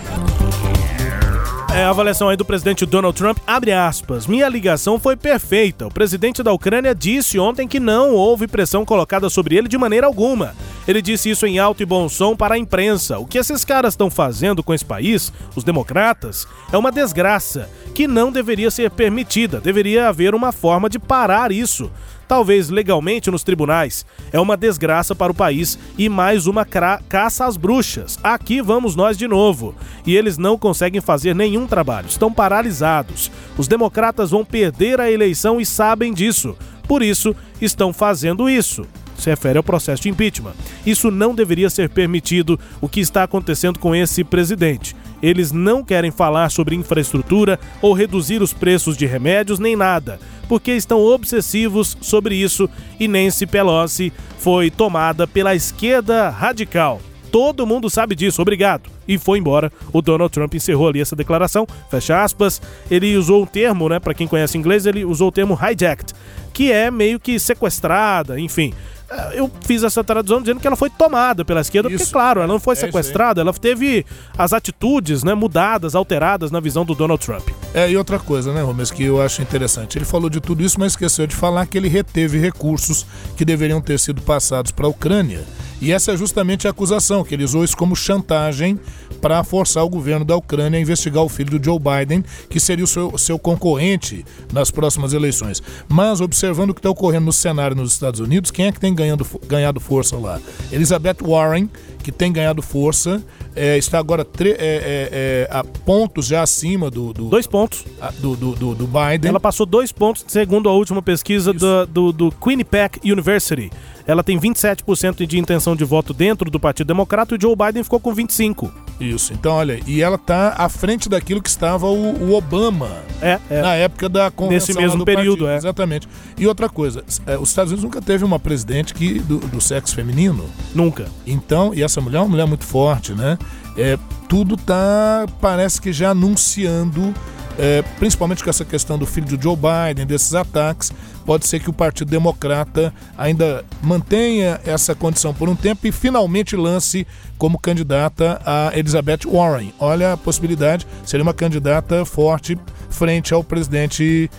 É a avaliação aí do presidente Donald Trump. Abre aspas. Minha ligação foi perfeita. O presidente da Ucrânia disse ontem que não houve pressão colocada sobre ele de maneira alguma. Ele disse isso em alto e bom som para a imprensa. O que esses caras estão fazendo com esse país, os democratas, é uma desgraça que não deveria ser permitida. Deveria haver uma forma de parar isso talvez legalmente nos tribunais. É uma desgraça para o país e mais uma caça às bruxas. Aqui vamos nós de novo. E eles não conseguem fazer nenhum trabalho, estão paralisados. Os democratas vão perder a eleição e sabem disso. Por isso, estão fazendo isso. Se refere ao processo de impeachment. Isso não deveria ser permitido, o que está acontecendo com esse presidente. Eles não querem falar sobre infraestrutura ou reduzir os preços de remédios nem nada, porque estão obsessivos sobre isso e Nancy Pelosi foi tomada pela esquerda radical. Todo mundo sabe disso, obrigado. E foi embora. O Donald Trump encerrou ali essa declaração, fecha aspas. Ele usou o termo, né, para quem conhece inglês, ele usou o termo hijacked, que é meio que sequestrada, enfim. Eh, Eu fiz essa tradução dizendo que ela foi tomada pela esquerda, porque, claro, ela não foi É isso sequestrada, ela teve as atitudes né, mudadas, alteradas na visão do Donald Trump. É, e outra coisa, né, Gomes, que eu acho interessante. Ele falou de tudo isso, mas esqueceu de falar que ele reteve recursos que deveriam ter sido passados para a Ucrânia. E essa é justamente a acusação, que ele usou isso como chantagem para forçar o governo da Ucrânia a investigar o filho do Joe Biden, que seria o seu, seu concorrente nas próximas eleições. Mas, observando o que está ocorrendo no cenário nos Estados Unidos, quem é que tem ganhando, ganhado força lá? Elizabeth Warren, que tem ganhado força, é, está agora é, é, é, a pontos já acima do. do dois pontos. Do, do, do, do Biden. Ela passou dois pontos, segundo a última pesquisa do, do, do Quinnipiac University. Ela tem 27% de intenção de voto dentro do Partido Democrata e o Joe Biden ficou com 25%. Isso, então olha, e ela tá à frente daquilo que estava o, o Obama é, é. na época da convenção Nesse mesmo do período, partido. é. Exatamente. E outra coisa, é, os Estados Unidos nunca teve uma presidente que, do, do sexo feminino. Nunca. Então, e essa mulher é uma mulher muito forte, né? É, tudo tá, parece que já anunciando, é, principalmente com essa questão do filho do Joe Biden, desses ataques, pode ser que o Partido Democrata ainda mantenha essa condição por um tempo e finalmente lance como candidata a Elizabeth Warren. Olha a possibilidade, seria uma candidata forte frente ao presidente,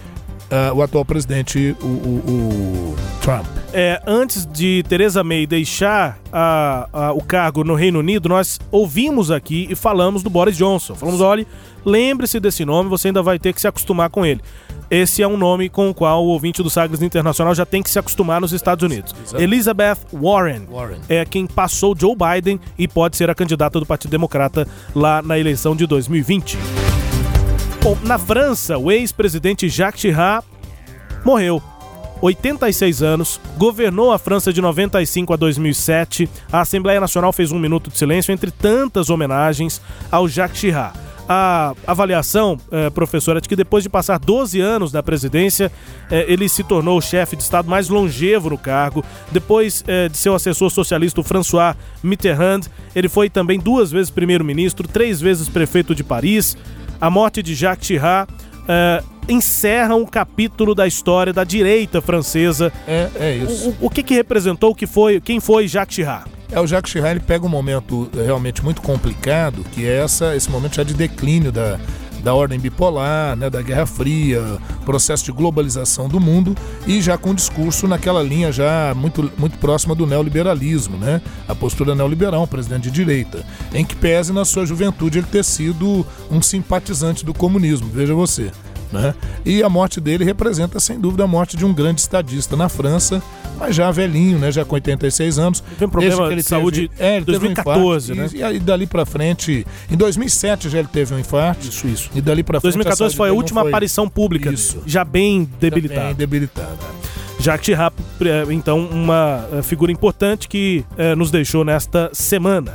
ah, o atual presidente, o- o- o Trump. é, antes de Theresa May deixar a- a- o cargo no Reino Unido, nós ouvimos aqui e falamos do Boris Johnson. Falamos, olha, lembre-se desse nome, você ainda vai ter que se acostumar com ele. Esse é um nome com o qual o ouvinte do Sagres Internacional já tem que se acostumar nos Estados Unidos. Elizabeth Warren, Warren. é quem passou Joe Biden e pode ser a candidata do Partido Democrata lá na eleição de 2020. Na França, o ex-presidente Jacques Chirac morreu. 86 anos, governou a França de 95 a 2007. A Assembleia Nacional fez um minuto de silêncio entre tantas homenagens ao Jacques Chirac. A avaliação, eh, professora, é de que depois de passar 12 anos na presidência, eh, ele se tornou o chefe de Estado mais longevo no cargo. Depois eh, de seu assessor socialista, François Mitterrand, ele foi também duas vezes primeiro-ministro, três vezes prefeito de Paris. A morte de Jacques Chirac eh, encerra um capítulo da história da direita francesa. É, é isso. O, o que que representou, o que foi, quem foi Jacques Chirac? É, o Jacques Chirac ele pega um momento eh, realmente muito complicado, que é essa, esse momento já de declínio da, da ordem bipolar, né, da Guerra Fria, processo de globalização do mundo e já com um discurso naquela linha já muito, muito próxima do neoliberalismo, né? A postura neoliberal, um presidente de direita, em que pese na sua juventude ele ter sido um simpatizante do comunismo, veja você. Né? E a morte dele representa, sem dúvida, a morte de um grande estadista na França, mas já velhinho, né? já com 86 anos. Teve um problema que de ele saúde teve, é, ele teve um 2014, infarto, né? E, e dali pra frente, em 2007 já ele teve um infarto. Isso, isso. E dali pra frente. 2014 saúde foi a última foi- aparição pública, Isso. já bem debilitada. Bem debilitada. Jacques Chirac, eh, então, uma eh, figura importante que eh, nos deixou nesta semana.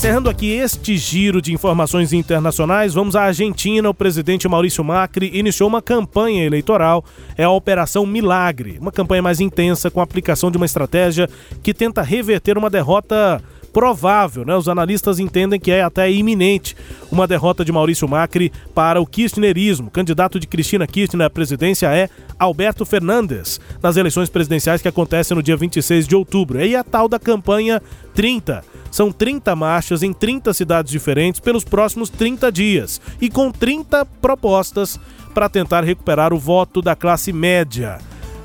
Encerrando aqui este giro de informações internacionais, vamos à Argentina. O presidente Maurício Macri iniciou uma campanha eleitoral, é a Operação Milagre, uma campanha mais intensa com a aplicação de uma estratégia que tenta reverter uma derrota provável, né? Os analistas entendem que é até iminente uma derrota de Maurício Macri para o kirchnerismo. O candidato de Cristina Kirchner à presidência é Alberto Fernandes, nas eleições presidenciais que acontecem no dia 26 de outubro. E a tal da campanha 30. São 30 marchas em 30 cidades diferentes pelos próximos 30 dias e com 30 propostas para tentar recuperar o voto da classe média.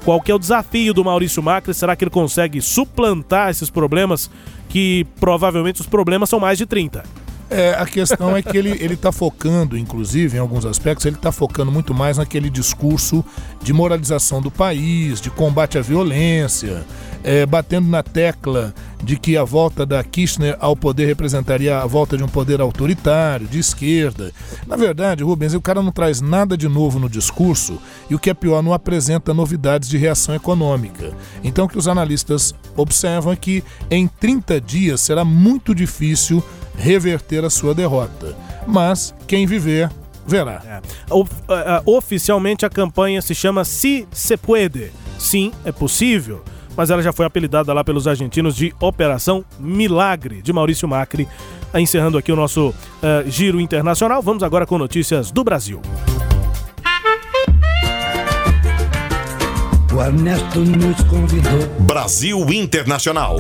Qual que é o desafio do Maurício Macri? Será que ele consegue suplantar esses problemas? Que provavelmente os problemas são mais de 30. É, a questão é que ele, ele tá focando, inclusive, em alguns aspectos, ele está focando muito mais naquele discurso de moralização do país, de combate à violência, é, batendo na tecla de que a volta da Kirchner ao poder representaria a volta de um poder autoritário, de esquerda. Na verdade, Rubens, o cara não traz nada de novo no discurso e o que é pior, não apresenta novidades de reação econômica. Então, o que os analistas observam é que em 30 dias será muito difícil reverter a sua derrota. Mas quem viver, verá. O- a- a- oficialmente a campanha se chama Si Se Puede. Sim, é possível. Mas ela já foi apelidada lá pelos argentinos de Operação Milagre, de Maurício Macri. Encerrando aqui o nosso eh, giro internacional, vamos agora com notícias do Brasil. O Ernesto nos convidou. Brasil Internacional.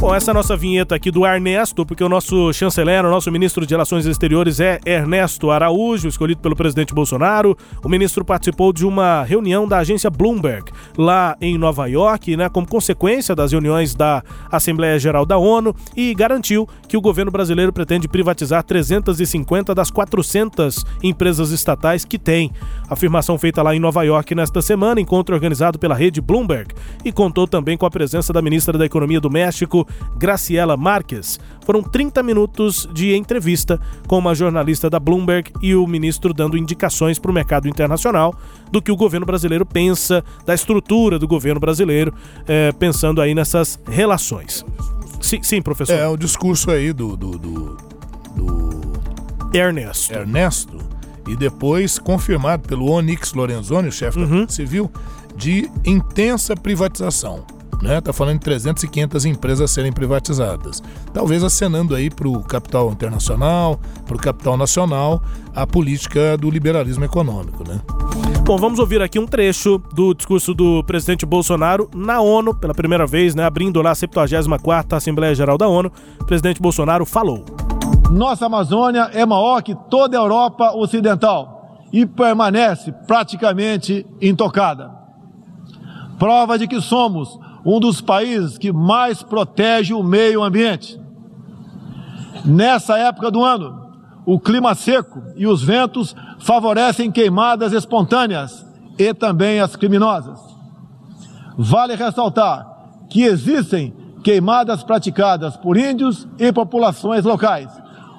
Bom, essa é a nossa vinheta aqui do Ernesto, porque o nosso chanceler, o nosso ministro de Relações Exteriores é Ernesto Araújo, escolhido pelo presidente Bolsonaro. O ministro participou de uma reunião da agência Bloomberg lá em Nova York, né, como consequência das reuniões da Assembleia Geral da ONU e garantiu que o governo brasileiro pretende privatizar 350 das 400 empresas estatais que tem. Afirmação feita lá em Nova York nesta semana, encontro organizado pela rede Bloomberg e contou também com a presença da ministra da Economia do México, Graciela Marques. Foram 30 minutos de entrevista com uma jornalista da Bloomberg e o ministro dando indicações para o mercado internacional do que o governo brasileiro pensa, da estrutura do governo brasileiro, eh, pensando aí nessas relações. Sim, sim, professor. É o discurso aí do, do, do, Ernesto. Ernesto, e depois confirmado pelo Onyx Lorenzoni, o chefe da Polícia Civil, de intensa privatização. Né? Tá falando de 300 e 500 empresas serem privatizadas. Talvez acenando aí para o capital internacional, para o capital nacional, a política do liberalismo econômico. Né? Bom, vamos ouvir aqui um trecho do discurso do presidente Bolsonaro na ONU, pela primeira vez, né, abrindo lá a 74ª Assembleia Geral da ONU. O presidente Bolsonaro falou. Nossa Amazônia é maior que toda a Europa Ocidental e permanece praticamente intocada. prova de que somos um dos países que mais protege o meio ambiente. Nessa época do ano, o clima seco e os ventos favorecem queimadas espontâneas e também as criminosas. Vale ressaltar que existem queimadas praticadas por índios e populações locais,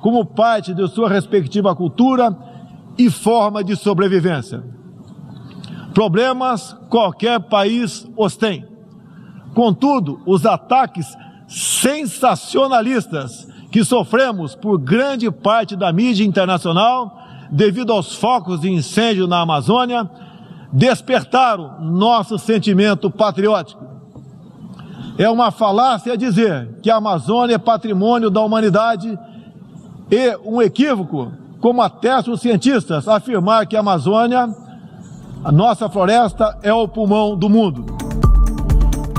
como parte de sua respectiva cultura e forma de sobrevivência. Problemas qualquer país os tem. Contudo, os ataques sensacionalistas que sofremos por grande parte da mídia internacional, devido aos focos de incêndio na Amazônia, despertaram nosso sentimento patriótico. É uma falácia dizer que a Amazônia é patrimônio da humanidade e um equívoco, como atestam os cientistas, afirmar que a Amazônia, a nossa floresta, é o pulmão do mundo.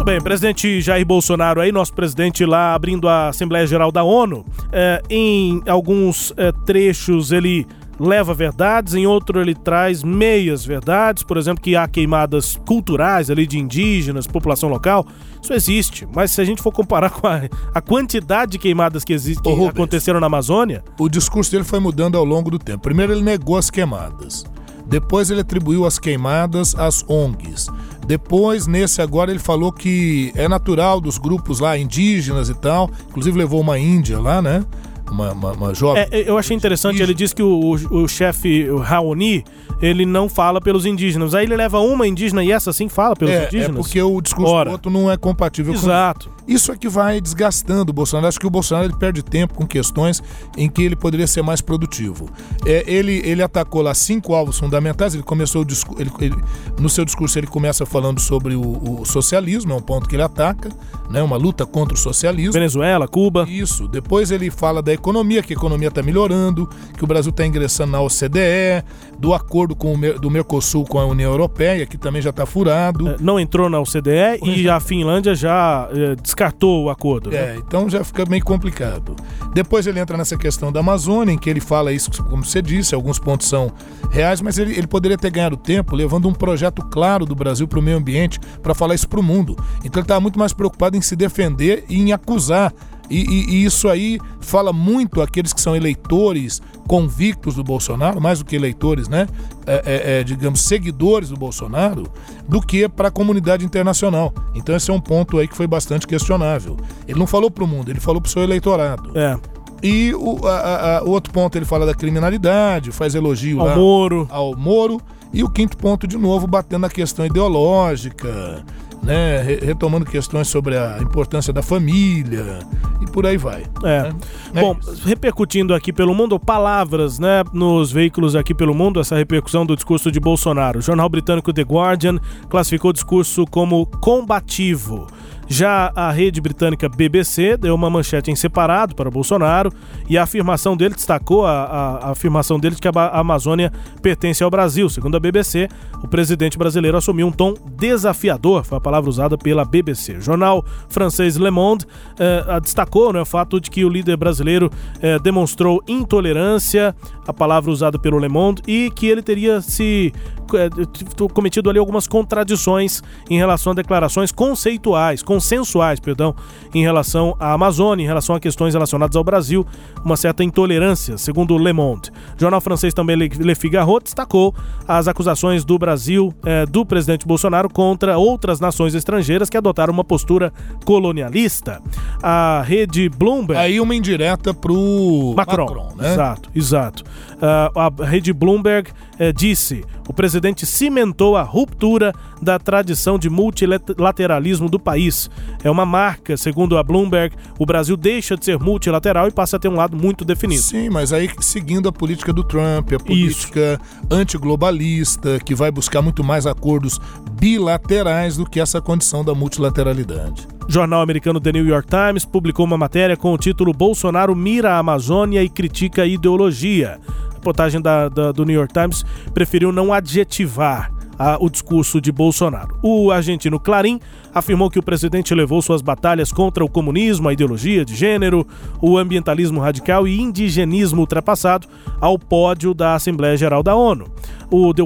Muito bem, presidente Jair Bolsonaro aí, nosso presidente lá abrindo a Assembleia Geral da ONU, é, em alguns é, trechos ele leva verdades, em outro ele traz meias verdades, por exemplo, que há queimadas culturais ali de indígenas, população local. Isso existe, mas se a gente for comparar com a, a quantidade de queimadas que, existe, que Rubens, aconteceram na Amazônia. O discurso dele foi mudando ao longo do tempo. Primeiro ele negou as queimadas. Depois ele atribuiu as queimadas às ONGs. Depois, nesse agora, ele falou que é natural dos grupos lá indígenas e tal. Inclusive levou uma índia lá, né? Uma, uma, uma jovem. É, eu achei interessante, ele disse que o, o, o chefe o Raoni, ele não fala pelos indígenas. Aí ele leva uma indígena e essa sim fala pelos é, indígenas. É porque o discurso Ora. do outro não é compatível Exato. com Isso é que vai desgastando o Bolsonaro. Acho que o Bolsonaro ele perde tempo com questões em que ele poderia ser mais produtivo. É, ele, ele atacou lá cinco alvos fundamentais. Ele começou. Ele, ele, no seu discurso, ele começa falando sobre o, o, socialismo, é um ponto que ele ataca, né? Uma luta contra o socialismo. Venezuela, Cuba. Isso. Depois ele fala da economia, que a economia está melhorando, que o Brasil está ingressando na OCDE, do acordo com o, do Mercosul com a União Europeia, que também já está furado. É, não entrou na OCDE e a Finlândia já é, descartou o acordo. Né? É, então já fica meio complicado. Depois ele entra nessa questão da Amazônia, em que ele fala isso, como você disse, alguns pontos são reais, mas ele, ele poderia ter ganhado tempo levando um projeto claro do Brasil para o meio ambiente, para falar isso para o mundo. Então ele estava muito mais preocupado em se defender e em acusar e, e, e, isso aí fala muito àqueles que são eleitores convictos do Bolsonaro, mais do que eleitores, né? É, é, é, digamos, seguidores do Bolsonaro, do que para a comunidade internacional. Então esse é um ponto aí que foi bastante questionável. Ele não falou para o mundo, ele falou para o seu eleitorado. É. E o, a, a, outro ponto ele fala da criminalidade, faz elogio ao lá, Moro. ao Moro. E o quinto ponto, de novo, batendo na questão ideológica, né, retomando questões sobre a importância da família e por aí vai. É. Né? Bom, é repercutindo aqui pelo mundo, palavras, né, nos veículos aqui pelo mundo, essa repercussão do discurso de Bolsonaro. O jornal britânico The Guardian classificou o discurso como combativo. Já a rede britânica BBC deu uma manchete em separado para Bolsonaro e a afirmação dele destacou a, a, a, afirmação dele de que a Amazônia pertence ao Brasil. Segundo a BBC, o presidente brasileiro assumiu um tom desafiador, foi a palavra usada pela BBC. O jornal francês Le Monde eh, destacou né, o fato de que o líder brasileiro eh, demonstrou intolerância, a palavra usada pelo Le Monde, e que ele teria se eh, cometido ali algumas contradições em relação a declarações conceituais, consensuais, perdão, em relação à Amazônia, em relação a questões relacionadas ao Brasil, uma certa intolerância, segundo Le Monde. O jornal francês também Le Figaro destacou as acusações do Brasil, eh, do presidente Bolsonaro, contra outras nações estrangeiras que adotaram uma postura colonialista. A rede Bloomberg. Aí uma indireta pro Macron. Macron né? Exato, exato. Uh, a rede Bloomberg eh, disse: o presidente cimentou a ruptura da tradição de multilateralismo do país. É uma marca, segundo a Bloomberg, o Brasil deixa de ser multilateral e passa a ter um lado muito definido. Sim, mas aí seguindo a política do Trump, a política antiglobalista, que vai buscar muito mais acordos bilaterais do que essa condição da multilateralidade. O jornal americano The New York Times publicou uma matéria com o título Bolsonaro mira a Amazônia e critica a ideologia. Reportagem da, da, do New York Times preferiu não adjetivar a, o discurso de Bolsonaro. O argentino Clarim afirmou que o presidente levou suas batalhas contra o comunismo, a ideologia de gênero, o ambientalismo radical e indigenismo ultrapassado ao pódio da Assembleia Geral da ONU. O The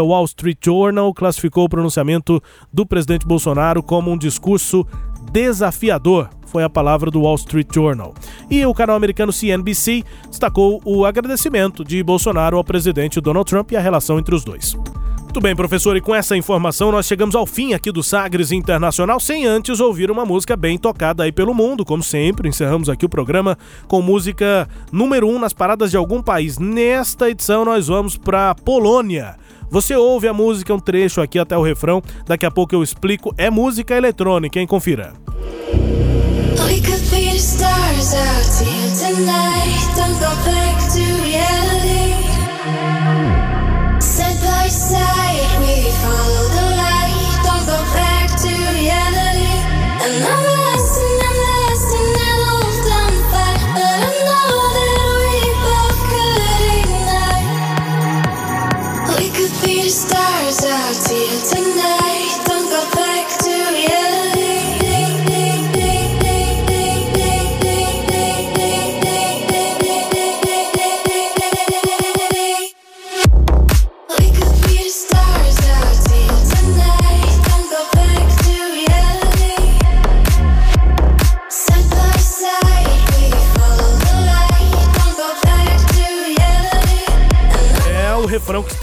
Wall Street Journal classificou o pronunciamento do presidente Bolsonaro como um discurso desafiador, foi a palavra do Wall Street Journal. E o canal americano CNBC destacou o agradecimento de Bolsonaro ao presidente Donald Trump e a relação entre os dois. Muito bem, professor, e com essa informação nós chegamos ao fim aqui do Sagres Internacional, sem antes ouvir uma música bem tocada aí pelo mundo, como sempre. Encerramos aqui o programa com música número 1 um nas paradas de algum país. Nesta edição nós vamos para Polônia. Você ouve a música, um trecho aqui até o refrão, daqui a pouco eu explico. É música eletrônica, hein? Confira. We could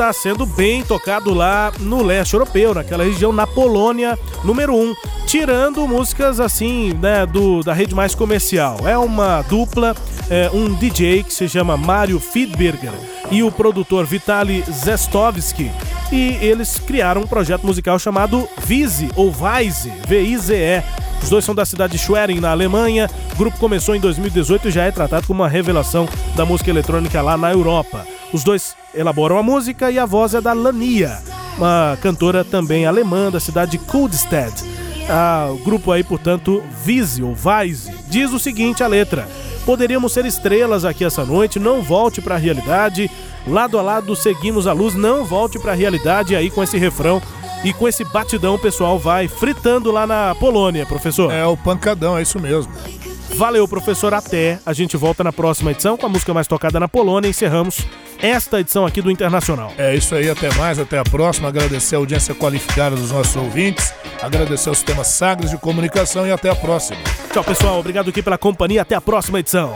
está sendo bem tocado lá no leste europeu, naquela região, na Polônia, número 1. Um, tirando músicas assim, né, do, da rede mais comercial. É uma dupla, é, um DJ que se chama Mário Fiedberger e o produtor Vitaly Zestovski. E eles criaram um projeto musical chamado Vize, ou Vize, V-I-Z-E. Os dois são da cidade de Schwerin, na Alemanha. O grupo começou em 2018 e já é tratado como uma revelação da música eletrônica lá na Europa. Os dois elaboram a música e a voz é da Lania, uma cantora também alemã da cidade de Kuldstedt. Ah, o grupo aí, portanto, Vise ou Vize, diz o seguinte a letra: Poderíamos ser estrelas aqui essa noite, não volte para a realidade. Lado a lado seguimos a luz, não volte para a realidade. E aí com esse refrão e com esse batidão o pessoal vai fritando lá na Polônia, professor. É o pancadão, é isso mesmo. Valeu, professor, até. A gente volta na próxima edição com a música mais tocada na Polônia. Encerramos esta edição aqui do Internacional. É isso aí, até mais, até a próxima. Agradecer a audiência qualificada dos nossos ouvintes, agradecer ao sistema Sagres de Comunicação e até a próxima. Tchau, pessoal. Obrigado aqui pela companhia. Até a próxima edição.